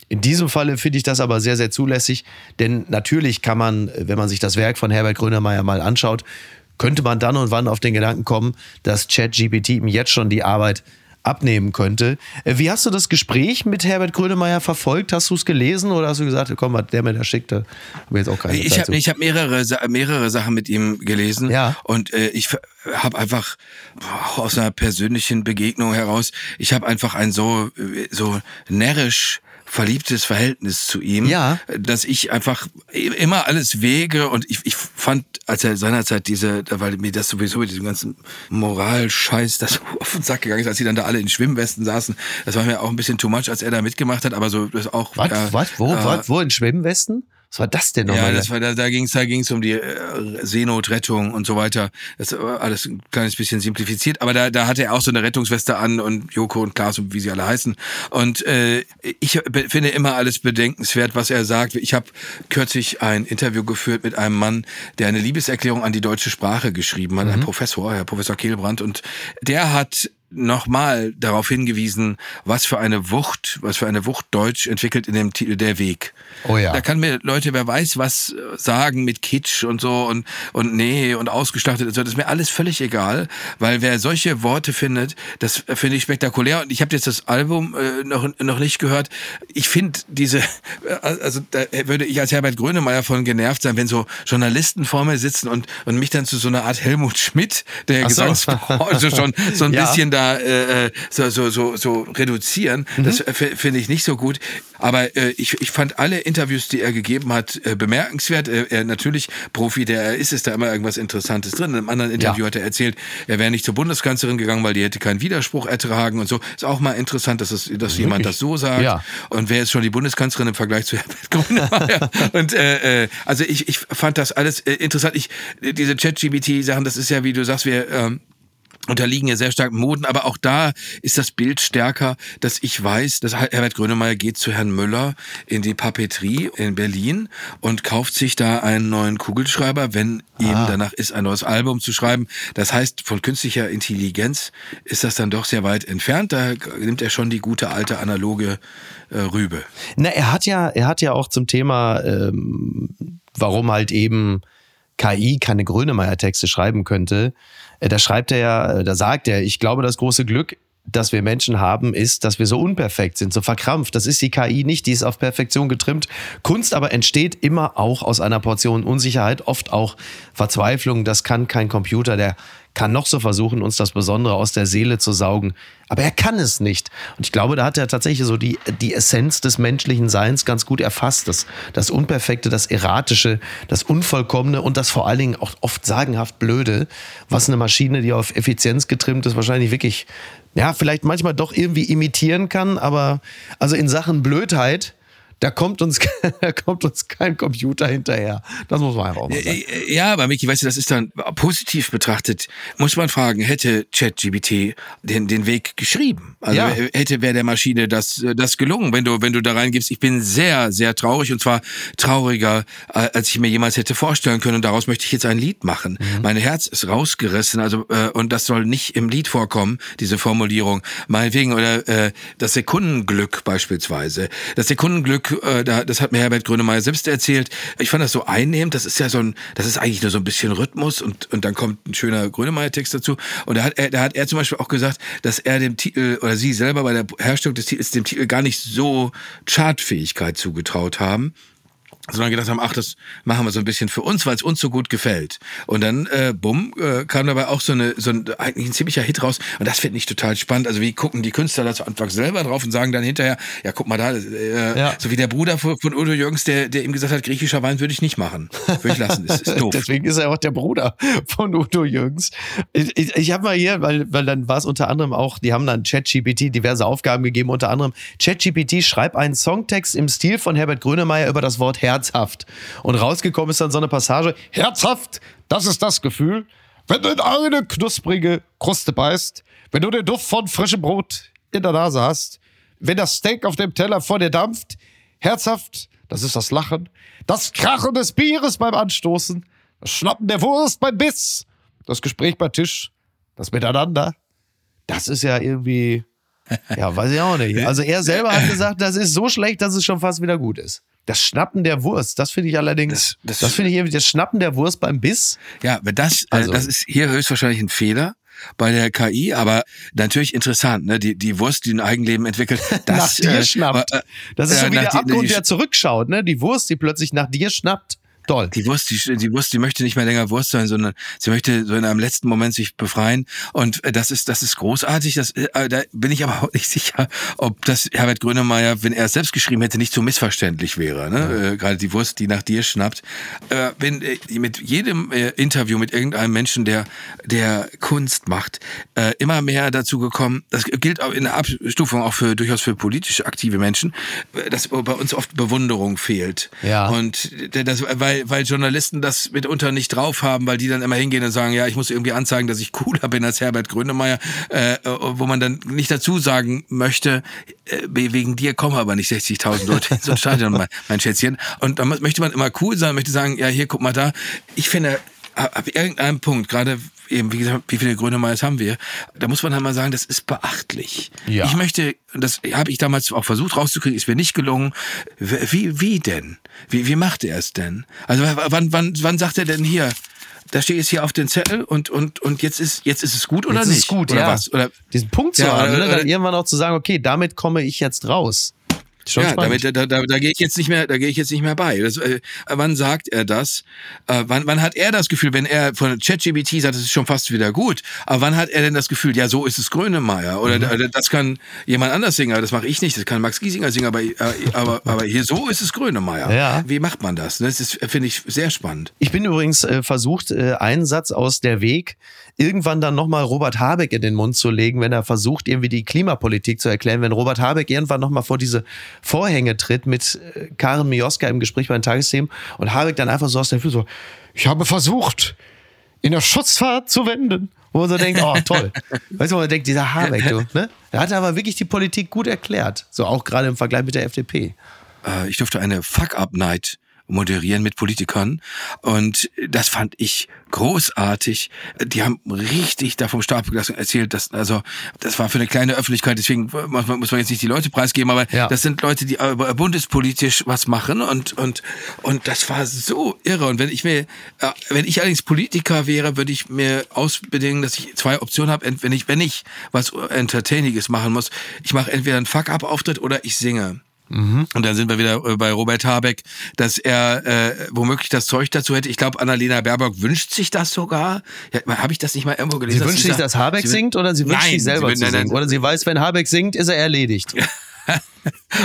In diesem Falle finde ich das aber sehr, sehr zulässig, denn natürlich kann man, wenn man sich das Werk von Herbert Grönemeyer mal anschaut, könnte man dann und wann auf den Gedanken kommen, dass ChatGPT ihm jetzt schon die Arbeit abnehmen könnte. Äh, wie hast du das Gespräch mit Herbert Grönemeyer verfolgt? Hast du es gelesen oder hast du gesagt, komm, was der mir da schickte? Hab jetzt auch keine ich habe hab mehrere, mehrere Sachen mit ihm gelesen ja. und äh, ich habe einfach boah, aus einer persönlichen Begegnung heraus, ich habe einfach ein so, so närrisch verliebtes Verhältnis zu ihm, ja. dass ich einfach immer alles wege und ich, ich fand, als er seinerzeit diese, weil mir das sowieso mit diesem ganzen Moralscheiß das auf den Sack gegangen ist, als sie dann da alle in Schwimmwesten saßen, das war mir auch ein bisschen too much, als er da mitgemacht hat, aber so das auch. Was? Äh, was? Wo? Äh, was? Wo in Schwimmwesten? Was war das denn nochmal? Ja, das war, da, da ging es da ging's um die äh, Seenotrettung und so weiter. Das war alles ein kleines bisschen simplifiziert, aber da, da hatte er auch so eine Rettungsweste an und Joko und Klaas und wie sie alle heißen. Und äh, ich finde immer alles bedenkenswert, was er sagt. Ich habe kürzlich ein Interview geführt mit einem Mann, der eine Liebeserklärung an die deutsche Sprache geschrieben hat, mhm. ein Professor, Herr Professor Kehlbrand, und der hat nochmal darauf hingewiesen, was für eine Wucht, was für eine Wucht Deutsch entwickelt in dem Titel Der Weg. Oh ja. Da kann mir Leute, wer weiß, was sagen mit Kitsch und so und, und nee und ausgestattet und so. Das ist mir alles völlig egal, weil wer solche Worte findet, das finde ich spektakulär. Und ich habe jetzt das Album äh, noch, noch nicht gehört. Ich finde diese, also da würde ich als Herbert Grönemeyer von genervt sein, wenn so Journalisten vor mir sitzen und, und mich dann zu so einer Art Helmut Schmidt, der so. Gesangsbranche schon so ein ja. bisschen da äh, äh, so, so, so, so reduzieren. Mhm. Das finde ich nicht so gut. Aber äh, ich, ich fand alle Interviews, die er gegeben hat, äh, bemerkenswert. Er, er natürlich Profi, der er ist, ist da immer irgendwas Interessantes drin. In einem anderen Interview ja. hat er erzählt, er wäre nicht zur Bundeskanzlerin gegangen, weil die hätte keinen Widerspruch ertragen und so. Ist auch mal interessant, dass, es, dass jemand das so sagt. Ja. Und wer ist schon die Bundeskanzlerin im Vergleich zu Herbert Grönemeyer? und äh, äh, also ich, ich fand das alles äh, interessant. Ich, diese Chat-GBT-Sachen, das ist ja, wie du sagst, wir ähm, unterliegen ja sehr stark Moden, aber auch da ist das Bild stärker, dass ich weiß, dass Herbert Grönemeyer geht zu Herrn Müller in die Papeterie in Berlin und kauft sich da einen neuen Kugelschreiber, wenn ah. ihm danach ist, ein neues Album zu schreiben. Das heißt, von künstlicher Intelligenz ist das dann doch sehr weit entfernt. Da nimmt er schon die gute alte analoge äh, Rübe. Na, er hat ja, er hat ja auch zum Thema, ähm, warum halt eben KI keine Grönemeyer-Texte schreiben könnte, äh, da schreibt er ja, äh, da sagt er, ich glaube, das große Glück das wir Menschen haben, ist, dass wir so unperfekt sind, so verkrampft. Das ist die KI nicht, die ist auf Perfektion getrimmt. Kunst aber entsteht immer auch aus einer Portion Unsicherheit, oft auch Verzweiflung. Das kann kein Computer, der kann noch so versuchen, uns das Besondere aus der Seele zu saugen. Aber er kann es nicht. Und ich glaube, da hat er tatsächlich so die, die Essenz des menschlichen Seins ganz gut erfasst. Das, das Unperfekte, das Erratische, das Unvollkommene und das vor allen Dingen auch oft sagenhaft Blöde, was eine Maschine, die auf Effizienz getrimmt ist, wahrscheinlich wirklich ja, vielleicht manchmal doch irgendwie imitieren kann, aber also in Sachen Blödheit da kommt uns, da kommt uns kein Computer hinterher. Das muss man einfach auch mal sagen. Ja, aber Micky, weißt du, das ist dann positiv betrachtet, muss man fragen, hätte ChatGBT den, den Weg geschrieben? Also ja. hätte, wäre der Maschine das, das gelungen, wenn du, wenn du da reingibst. Ich bin sehr, sehr traurig und zwar trauriger, äh, als ich mir jemals hätte vorstellen können. Und daraus möchte ich jetzt ein Lied machen. Mhm. Mein Herz ist rausgerissen, also, äh, und das soll nicht im Lied vorkommen, diese Formulierung. Meinetwegen, oder äh, das Sekundenglück beispielsweise. Das Sekundenglück äh, das hat mir Herbert Grönemeyer selbst erzählt. Ich fand das so einnehmend. Das ist ja so ein, das ist eigentlich nur so ein bisschen Rhythmus und, und dann kommt ein schöner Grönemeyer-Text dazu. Und da hat, er, da hat er zum Beispiel auch gesagt, dass er dem Titel oder sie selber bei der Herstellung des Titels dem Titel gar nicht so Chartfähigkeit zugetraut haben sondern gedacht haben, ach, das machen wir so ein bisschen für uns, weil es uns so gut gefällt. Und dann, äh, bumm, äh, kam dabei auch so, eine, so ein, eigentlich ein ziemlicher Hit raus. Und das finde ich total spannend. Also wie gucken die Künstler da zu Anfang selber drauf und sagen dann hinterher, ja, guck mal da, äh, ja. so wie der Bruder von, von Udo Jürgens, der, der ihm gesagt hat, griechischer Wein würde ich nicht machen. Würde ich lassen, das ist doof. Deswegen ist er auch der Bruder von Udo Jürgens. Ich, ich, ich habe mal hier, weil, weil dann war es unter anderem auch, die haben dann ChatGPT diverse Aufgaben gegeben, unter anderem ChatGPT schreib einen Songtext im Stil von Herbert Grönemeyer über das Wort Herz herzhaft. Und rausgekommen ist dann so eine Passage, herzhaft, das ist das Gefühl, wenn du in eine knusprige Kruste beißt, wenn du den Duft von frischem Brot in der Nase hast, wenn das Steak auf dem Teller vor dir dampft, herzhaft, das ist das Lachen, das Krachen des Bieres beim Anstoßen, das Schnappen der Wurst beim Biss, das Gespräch bei Tisch, das Miteinander, Das ist ja irgendwie, ja, weiß ich auch nicht. Also er selber hat gesagt, das ist so schlecht, dass es schon fast wieder gut ist. Das Schnappen der Wurst, das finde ich allerdings, das, Das- das, finde ich irgendwie, das Schnappen der Wurst beim Biss. Ja, das, Also- äh, das ist hier höchstwahrscheinlich ein Fehler bei der KI, aber natürlich interessant, ne? Die, die Wurst, die ein Eigenleben entwickelt, das nach dir äh, schnappt. äh, Das ist äh, so wie der die- Abgrund, die- der zurückschaut, ne? Die Wurst, die plötzlich nach dir schnappt. Toll. Die Wurst, die, die Wurst, die möchte nicht mehr länger Wurst sein, sondern sie möchte so in einem letzten Moment sich befreien. Und äh, das ist, das ist großartig. Das, äh, da bin ich aber auch nicht sicher, ob das Herbert Grönemeyer, wenn er es selbst geschrieben hätte, nicht so missverständlich wäre. Ne? Äh, gerade die Wurst, die nach dir schnappt. Äh, wenn äh, mit jedem äh, Interview mit irgendeinem Menschen, der, der Kunst macht, äh, immer mehr dazu gekommen, das gilt auch in der Abstufung auch für durchaus für politisch aktive Menschen, äh, dass bei uns oft Bewunderung fehlt. Ja. Und das, weil, weil Journalisten das mitunter nicht drauf haben, weil die dann immer hingehen und sagen, ja, ich muss irgendwie anzeigen, dass ich cooler bin als Herbert Grönemeyer, äh, wo man dann nicht dazu sagen möchte, äh, wegen dir kommen aber nicht 60.000 Leute in so ein Stadion, mein, mein Schätzchen. Und dann möchte man immer cool sein, möchte sagen, ja, hier, guck mal da. Ich finde, ab irgendeinem Punkt, gerade eben, wie gesagt, wie viele Grönemeyers haben wir, da muss man halt mal sagen, das ist beachtlich. Ja. Ich möchte, das habe ich damals auch versucht rauszukriegen, ist mir nicht gelungen. Wie, wie denn? Wie, wie macht er es denn? Also wann, wann, wann sagt er denn hier? Da steht jetzt hier auf den Zettel und, und, und jetzt ist, jetzt ist es gut oder Jetzt nicht? ist es gut, oder ja. was? Oder, Diesen Punkt zu Ja, haben, oder- ne? dann oder- irgendwann auch zu sagen, okay, damit komme ich jetzt raus. Schon ja, damit, da, da, da gehe ich jetzt nicht mehr, da gehe ich jetzt nicht mehr bei. Das, äh, wann sagt er das? Äh, wann, wann hat er das Gefühl, wenn er von ChatGPT sagt, das ist schon fast wieder gut, aber wann hat er denn das Gefühl, ja, so ist es Grönemeyer oder Mhm. das kann jemand anders singen, aber das mache ich nicht, das kann Max Giesinger singen, aber, äh, aber, aber hier so ist es Grönemeyer. Ja. Wie macht man das? Das ist, finde ich, sehr spannend. Ich bin übrigens äh, versucht, äh, einen Satz aus der Weg irgendwann dann nochmal Robert Habeck in den Mund zu legen, wenn er versucht, irgendwie die Klimapolitik zu erklären. Wenn Robert Habeck irgendwann nochmal vor diese Vorhänge tritt mit äh, Karen Mioska im Gespräch bei den Tagesthemen und Habeck dann einfach so aus der Tür so, ich habe versucht, in der Schutzfahrt zu wenden. Wo man so denkt, oh toll. Weißt du, wo man denkt, dieser Habeck, du, ne? Der hat aber wirklich die Politik gut erklärt. So auch gerade im Vergleich mit der FDP. äh, ich durfte eine Fuck-Up-Night moderieren mit Politikern und das fand ich großartig. Die haben richtig da vom Stapel gelassen erzählt, dass also das war für eine kleine Öffentlichkeit, deswegen muss man, muss man jetzt nicht die Leute preisgeben, aber Ja. das sind Leute, die äh, bundespolitisch was machen und und und das war so irre und wenn ich mir äh, wenn ich allerdings Politiker wäre, würde ich mir ausbedingen, dass ich zwei Optionen habe, wenn ich wenn ich was entertainiges machen muss, ich mache entweder einen Fuck-up-Auftritt oder ich singe. Und dann sind wir wieder äh, bei Robert Habeck, dass er äh, womöglich das Zeug dazu hätte. Ich glaube, Annalena Baerbock wünscht sich das sogar. Ja, Habe ich das nicht mal irgendwo gelesen? Sie wünscht sich, dass Habeck singt oder sie wünscht Nein, sich selber sie wün- zu nein, nein, singen? Oder sie weiß, wenn Habeck singt, ist er erledigt.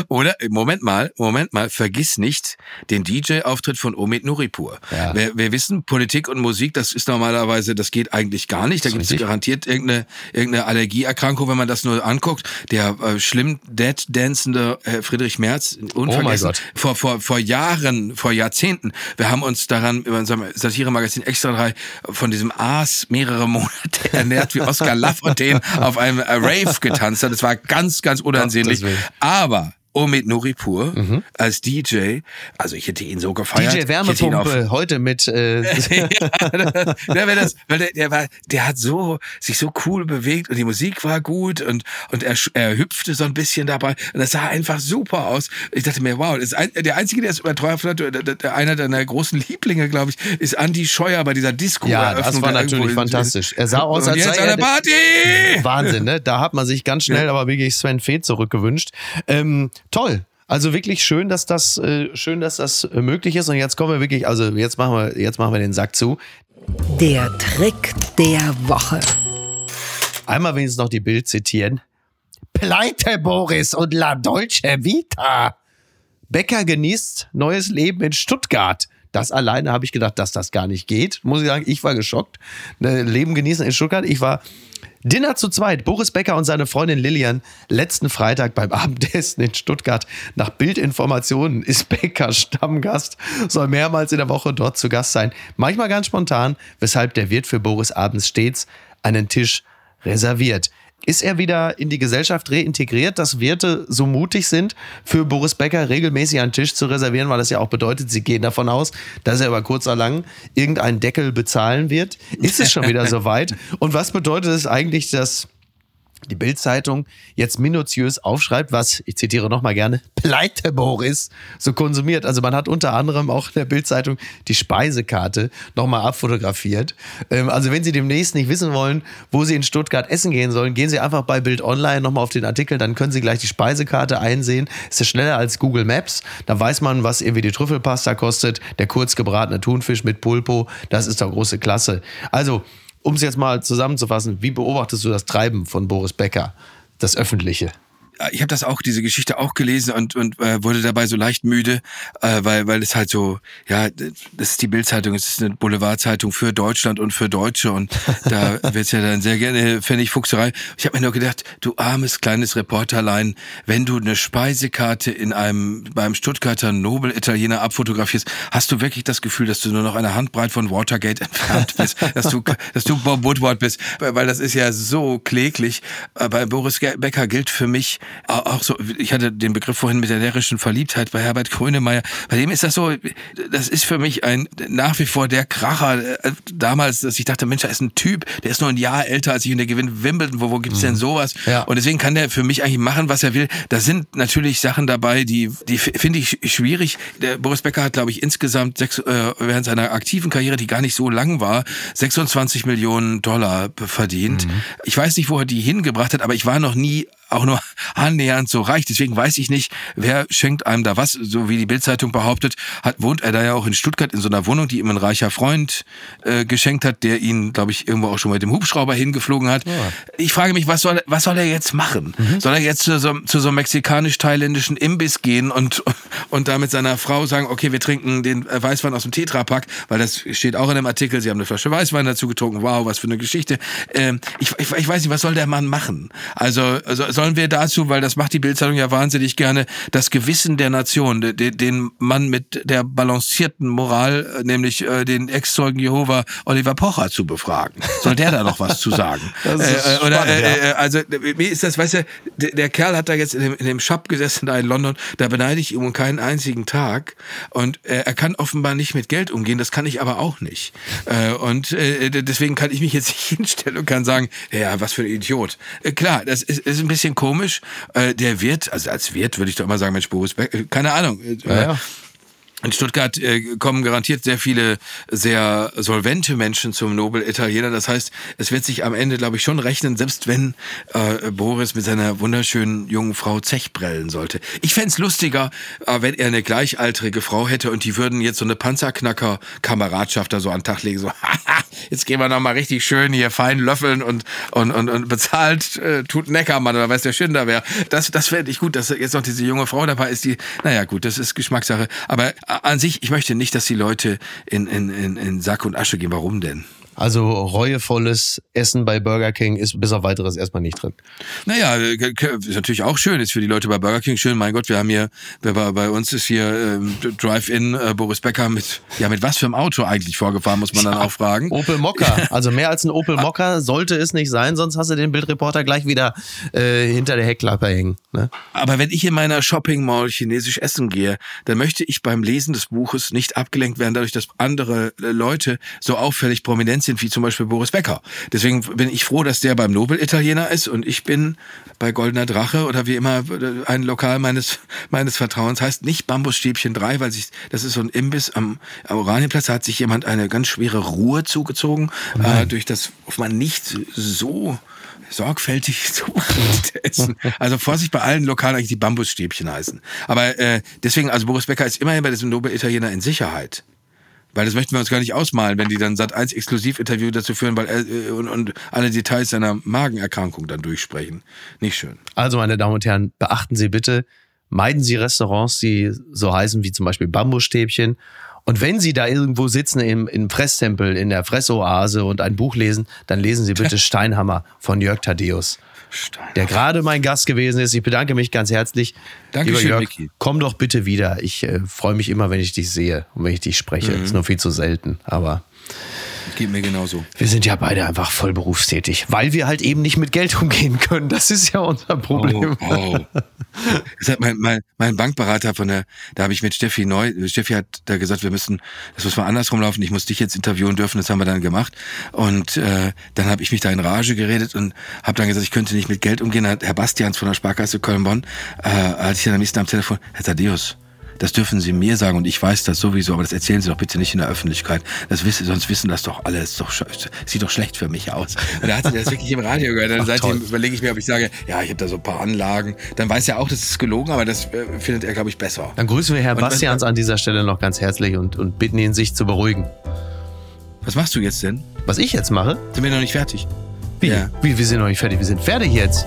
Oder, Moment mal, Moment mal, vergiss nicht den DJ-Auftritt von Omid Nuripur. Ja. Wir, wir wissen, Politik und Musik, das ist normalerweise, das geht eigentlich gar nicht. Da gibt es garantiert irgendeine, irgendeine Allergieerkrankung, wenn man das nur anguckt. Der äh, schlimm dead-dancende äh, Friedrich Merz, unvergessen, Oh vor, vor, vor Jahren, vor Jahrzehnten, wir haben uns daran über unserem Satire-Magazin Extra 3 von diesem Aas mehrere Monate ernährt, wie Oscar Lafontaine auf einem äh, Rave getanzt hat. Das war ganz, ganz unansehnlich. Aber Omid Nuripur als DJ, also ich hätte ihn so gefeiert. DJ Wärmepumpe heute mit äh, ja, ja, weil das, weil der, der war, der hat so sich so cool bewegt und die Musik war gut und und er, er hüpfte so ein bisschen dabei und das sah einfach super aus. Ich dachte mir, wow, ein, der einzige, der es überteuert hat, der, der, einer deiner großen Lieblinge, glaube ich, ist Andy Scheuer bei dieser Disco. Ja, das war natürlich fantastisch. Er sah aus, als jetzt sei eine Party. Wahnsinn, ne? Da hat man sich ganz schnell aber wirklich Sven Feth zurückgewünscht. Ähm, toll. Also wirklich schön, dass das äh, schön, dass das äh, möglich ist. Und jetzt kommen wir wirklich, also jetzt machen wir, jetzt machen wir den Sack zu. Der Trick der Woche. Einmal wenigstens noch die Bild zitieren. Pleite Boris und La Dolce Vita. Becker genießt neues Leben in Stuttgart. Das alleine habe ich gedacht, dass das gar nicht geht. Muss ich sagen, ich war geschockt. Ne, Leben genießen in Stuttgart. Ich war Dinner zu zweit. Boris Becker und seine Freundin Lilian letzten Freitag beim Abendessen in Stuttgart. Nach Bildinformationen ist Becker Stammgast, soll mehrmals in der Woche dort zu Gast sein. Manchmal ganz spontan, weshalb der Wirt für Boris abends stets einen Tisch reserviert. Ist er wieder in die Gesellschaft reintegriert, dass Wirte so mutig sind, für Boris Becker regelmäßig einen Tisch zu reservieren, weil das ja auch bedeutet, sie gehen davon aus, dass er über kurz oder lang irgendeinen Deckel bezahlen wird? Ist es schon wieder soweit? Und was bedeutet es eigentlich, dass die Bild-Zeitung jetzt minutiös aufschreibt, was, ich zitiere nochmal gerne, Pleite Boris so konsumiert. Also man hat unter anderem auch in der Bild-Zeitung die Speisekarte nochmal abfotografiert. Ähm, also wenn Sie demnächst nicht wissen wollen, wo Sie in Stuttgart essen gehen sollen, gehen Sie einfach bei Bild Online nochmal auf den Artikel, dann können Sie gleich die Speisekarte einsehen. Ist ja schneller als Google Maps. Da weiß man, was irgendwie die Trüffelpasta kostet, der kurz gebratene Thunfisch mit Pulpo, das ist doch große Klasse. Also um es jetzt mal zusammenzufassen, wie beobachtest du das Treiben von Boris Becker, das Öffentliche? Ich habe das auch, diese Geschichte auch gelesen und, und äh, wurde dabei so leicht müde, äh, weil, weil es halt so, ja, das ist die Bildzeitung, es ist eine Boulevardzeitung für Deutschland und für Deutsche und da wird's ja dann sehr gerne Pfennigfuchserei. Ich habe mir nur gedacht, du armes kleines Reporterlein, wenn du eine Speisekarte in einem beim Stuttgarter Nobel-Italiener abfotografierst, hast du wirklich das Gefühl, dass du nur noch eine Handbreit von Watergate entfernt bist, dass du, dass du Bob Woodward bist, weil das ist ja so kläglich. Äh, bei Boris Becker gilt für mich, auch so, ich hatte den Begriff vorhin mit der lärischen Verliebtheit bei Herbert Grönemeyer. Bei dem ist das so, das ist für mich ein nach wie vor der Kracher äh, damals, dass ich dachte, Mensch, da ist ein Typ, der ist nur ein Jahr älter als ich und der gewinnt Wimbledon. Wo, wo gibt's denn mhm. sowas? Ja. Und deswegen kann der für mich eigentlich machen, was er will. Da sind natürlich Sachen dabei, die, die finde ich schwierig. Der Boris Becker hat, glaube ich, insgesamt sechs, äh, während seiner aktiven Karriere, die gar nicht so lang war, 26 Millionen Dollar verdient. Mhm. Ich weiß nicht, wo er die hingebracht hat, aber ich war noch nie auch nur annähernd so reich. Deswegen weiß ich nicht, wer schenkt einem da was. So wie die Bildzeitung behauptet, hat, wohnt er da ja auch in Stuttgart in so einer Wohnung, die ihm ein reicher Freund äh, geschenkt hat, der ihn, glaube ich, irgendwo auch schon mit dem Hubschrauber hingeflogen hat. Ja. Ich frage mich, was soll, was soll er jetzt machen? Mhm. Soll er jetzt zu so, zu so einem mexikanisch-thailändischen Imbiss gehen und, und da mit seiner Frau sagen, okay, wir trinken den Weißwein aus dem Tetrapack, weil das steht auch in dem Artikel, sie haben eine Flasche Weißwein dazu getrunken, wow, was für eine Geschichte. Ähm, ich, ich, ich weiß nicht, was soll der Mann machen? Also, also sollen wir dazu, weil das macht die Bildzeitung ja wahnsinnig gerne, das Gewissen der Nation, den, den Mann mit der balancierten Moral, äh, nämlich äh, den Ex-Zeugen Jehova Oliver Pocher zu befragen. Soll der da noch was zu sagen? Das ist äh, oder, spannend, äh, ja. Äh, also wie ist das, weißt du, der, der Kerl hat da jetzt in dem, in dem Shop gesessen da in London, da beneide ich ihm um keinen einzigen Tag und äh, er kann offenbar nicht mit Geld umgehen, das kann ich aber auch nicht. Äh, und äh, deswegen kann ich mich jetzt nicht hinstellen und kann sagen, ja, was für ein Idiot. Äh, klar, das ist, ist ein bisschen bisschen komisch. Äh, der wird, also als Wirt würde ich doch immer sagen, Mensch, Boris Beck, äh, keine Ahnung. Äh, ja, ja. In Stuttgart äh, kommen garantiert sehr viele sehr solvente Menschen zum Nobel Italiener. Das heißt, es wird sich am Ende, glaube ich, schon rechnen, selbst wenn äh, Boris mit seiner wunderschönen jungen Frau Zechbrellen sollte. Ich fände lustiger, äh, wenn er eine gleichaltrige Frau hätte und die würden jetzt so eine Panzerknacker-Kameradschaft da so an den Tag legen. So, jetzt gehen wir nochmal richtig schön hier fein löffeln und, und, und, und bezahlt äh, tut Neckermann oder weiß der Schinder wäre. Das, das fände ich gut, dass jetzt noch diese junge Frau dabei ist, die, naja gut, das ist Geschmackssache. Aber an sich, ich möchte nicht, dass die Leute in, in, in, in Sack und Asche gehen. Warum denn? Also reuevolles Essen bei Burger King ist bis auf weiteres erstmal nicht drin. Naja, ist natürlich auch schön, ist für die Leute bei Burger King schön. Mein Gott, wir haben hier, bei uns ist hier ähm, Drive-In äh, Boris Becker mit, ja, mit was für einem Auto eigentlich vorgefahren, muss man dann auch fragen. Opel Mokka. Also mehr als ein Opel Mokka sollte es nicht sein, sonst hast du den Bildreporter gleich wieder äh, hinter der Heckklappe hängen. Ne? Aber wenn ich in meiner Shopping Mall chinesisch essen gehe, dann möchte ich beim Lesen des Buches nicht abgelenkt werden, dadurch, dass andere äh, Leute so auffällig prominent sind wie zum Beispiel Boris Becker. Deswegen bin ich froh, dass der beim Nobel-Italiener ist und ich bin bei Goldener Drache oder wie immer ein Lokal meines, meines Vertrauens. Heißt nicht Bambusstäbchen 3, weil sich, das ist so ein Imbiss am, am Oranienplatz. Da hat sich jemand eine ganz schwere Ruhe zugezogen, äh, durch das man nicht so sorgfältig zu essen. Also Vorsicht bei allen Lokalen eigentlich die Bambusstäbchen heißen. Aber äh, deswegen, also Boris Becker ist immerhin bei diesem Nobel-Italiener in Sicherheit. Weil das möchten wir uns gar nicht ausmalen, wenn die dann Sat 1 Exklusiv-Interview dazu führen, weil äh, und, und alle Details seiner Magenerkrankung dann durchsprechen. Nicht schön. Also, meine Damen und Herren, beachten Sie bitte, meiden Sie Restaurants, die so heißen wie zum Beispiel Bambusstäbchen. Und wenn Sie da irgendwo sitzen im, im Fresstempel, in der Fressoase und ein Buch lesen, dann lesen Sie bitte Steinhammer von Jörg Thaddeus. Steiner. der gerade mein Gast gewesen ist. Ich bedanke mich ganz herzlich. Dankeschön, Jörg, Micky. Komm doch bitte wieder. Ich äh, freue mich immer, wenn ich dich sehe und wenn ich dich spreche. Mhm. Ist nur viel zu selten, aber Geht mir genauso. Wir sind ja beide einfach voll berufstätig, weil wir halt eben nicht mit Geld umgehen können. Das ist ja unser Problem. Oh, oh. Das hat mein, mein, mein Bankberater von der, da habe ich mit Steffi Neu, Steffi hat da gesagt, wir müssen, das muss mal andersrum laufen, ich muss dich jetzt interviewen dürfen, das haben wir dann gemacht. Und äh, dann habe ich mich da in Rage geredet und habe dann gesagt, ich könnte nicht mit Geld umgehen. Hat Herr Bastians von der Sparkasse Köln-Bonn, äh, hatte ich dann am nächsten am Telefon, Herr Thaddeus, das dürfen Sie mir sagen und ich weiß das sowieso, aber das erzählen Sie doch bitte nicht in der Öffentlichkeit. Das wissen, sonst wissen das doch alle. Das doch, sieht doch schlecht für mich aus. Und da hat er das wirklich im Radio gehört. Dann seitdem überlege ich mir, ob ich sage, ja, ich habe da so ein paar Anlagen. Dann weiß er auch, das ist gelogen, aber das äh, findet er, glaube ich, besser. Dann grüßen wir Herrn Bastians an dieser Stelle noch ganz herzlich und, und bitten ihn, sich zu beruhigen. Was machst du jetzt denn? Was ich jetzt mache? Sind wir noch nicht fertig? Wie? Ja. Wie, wir sind noch nicht fertig. Wir sind fertig jetzt.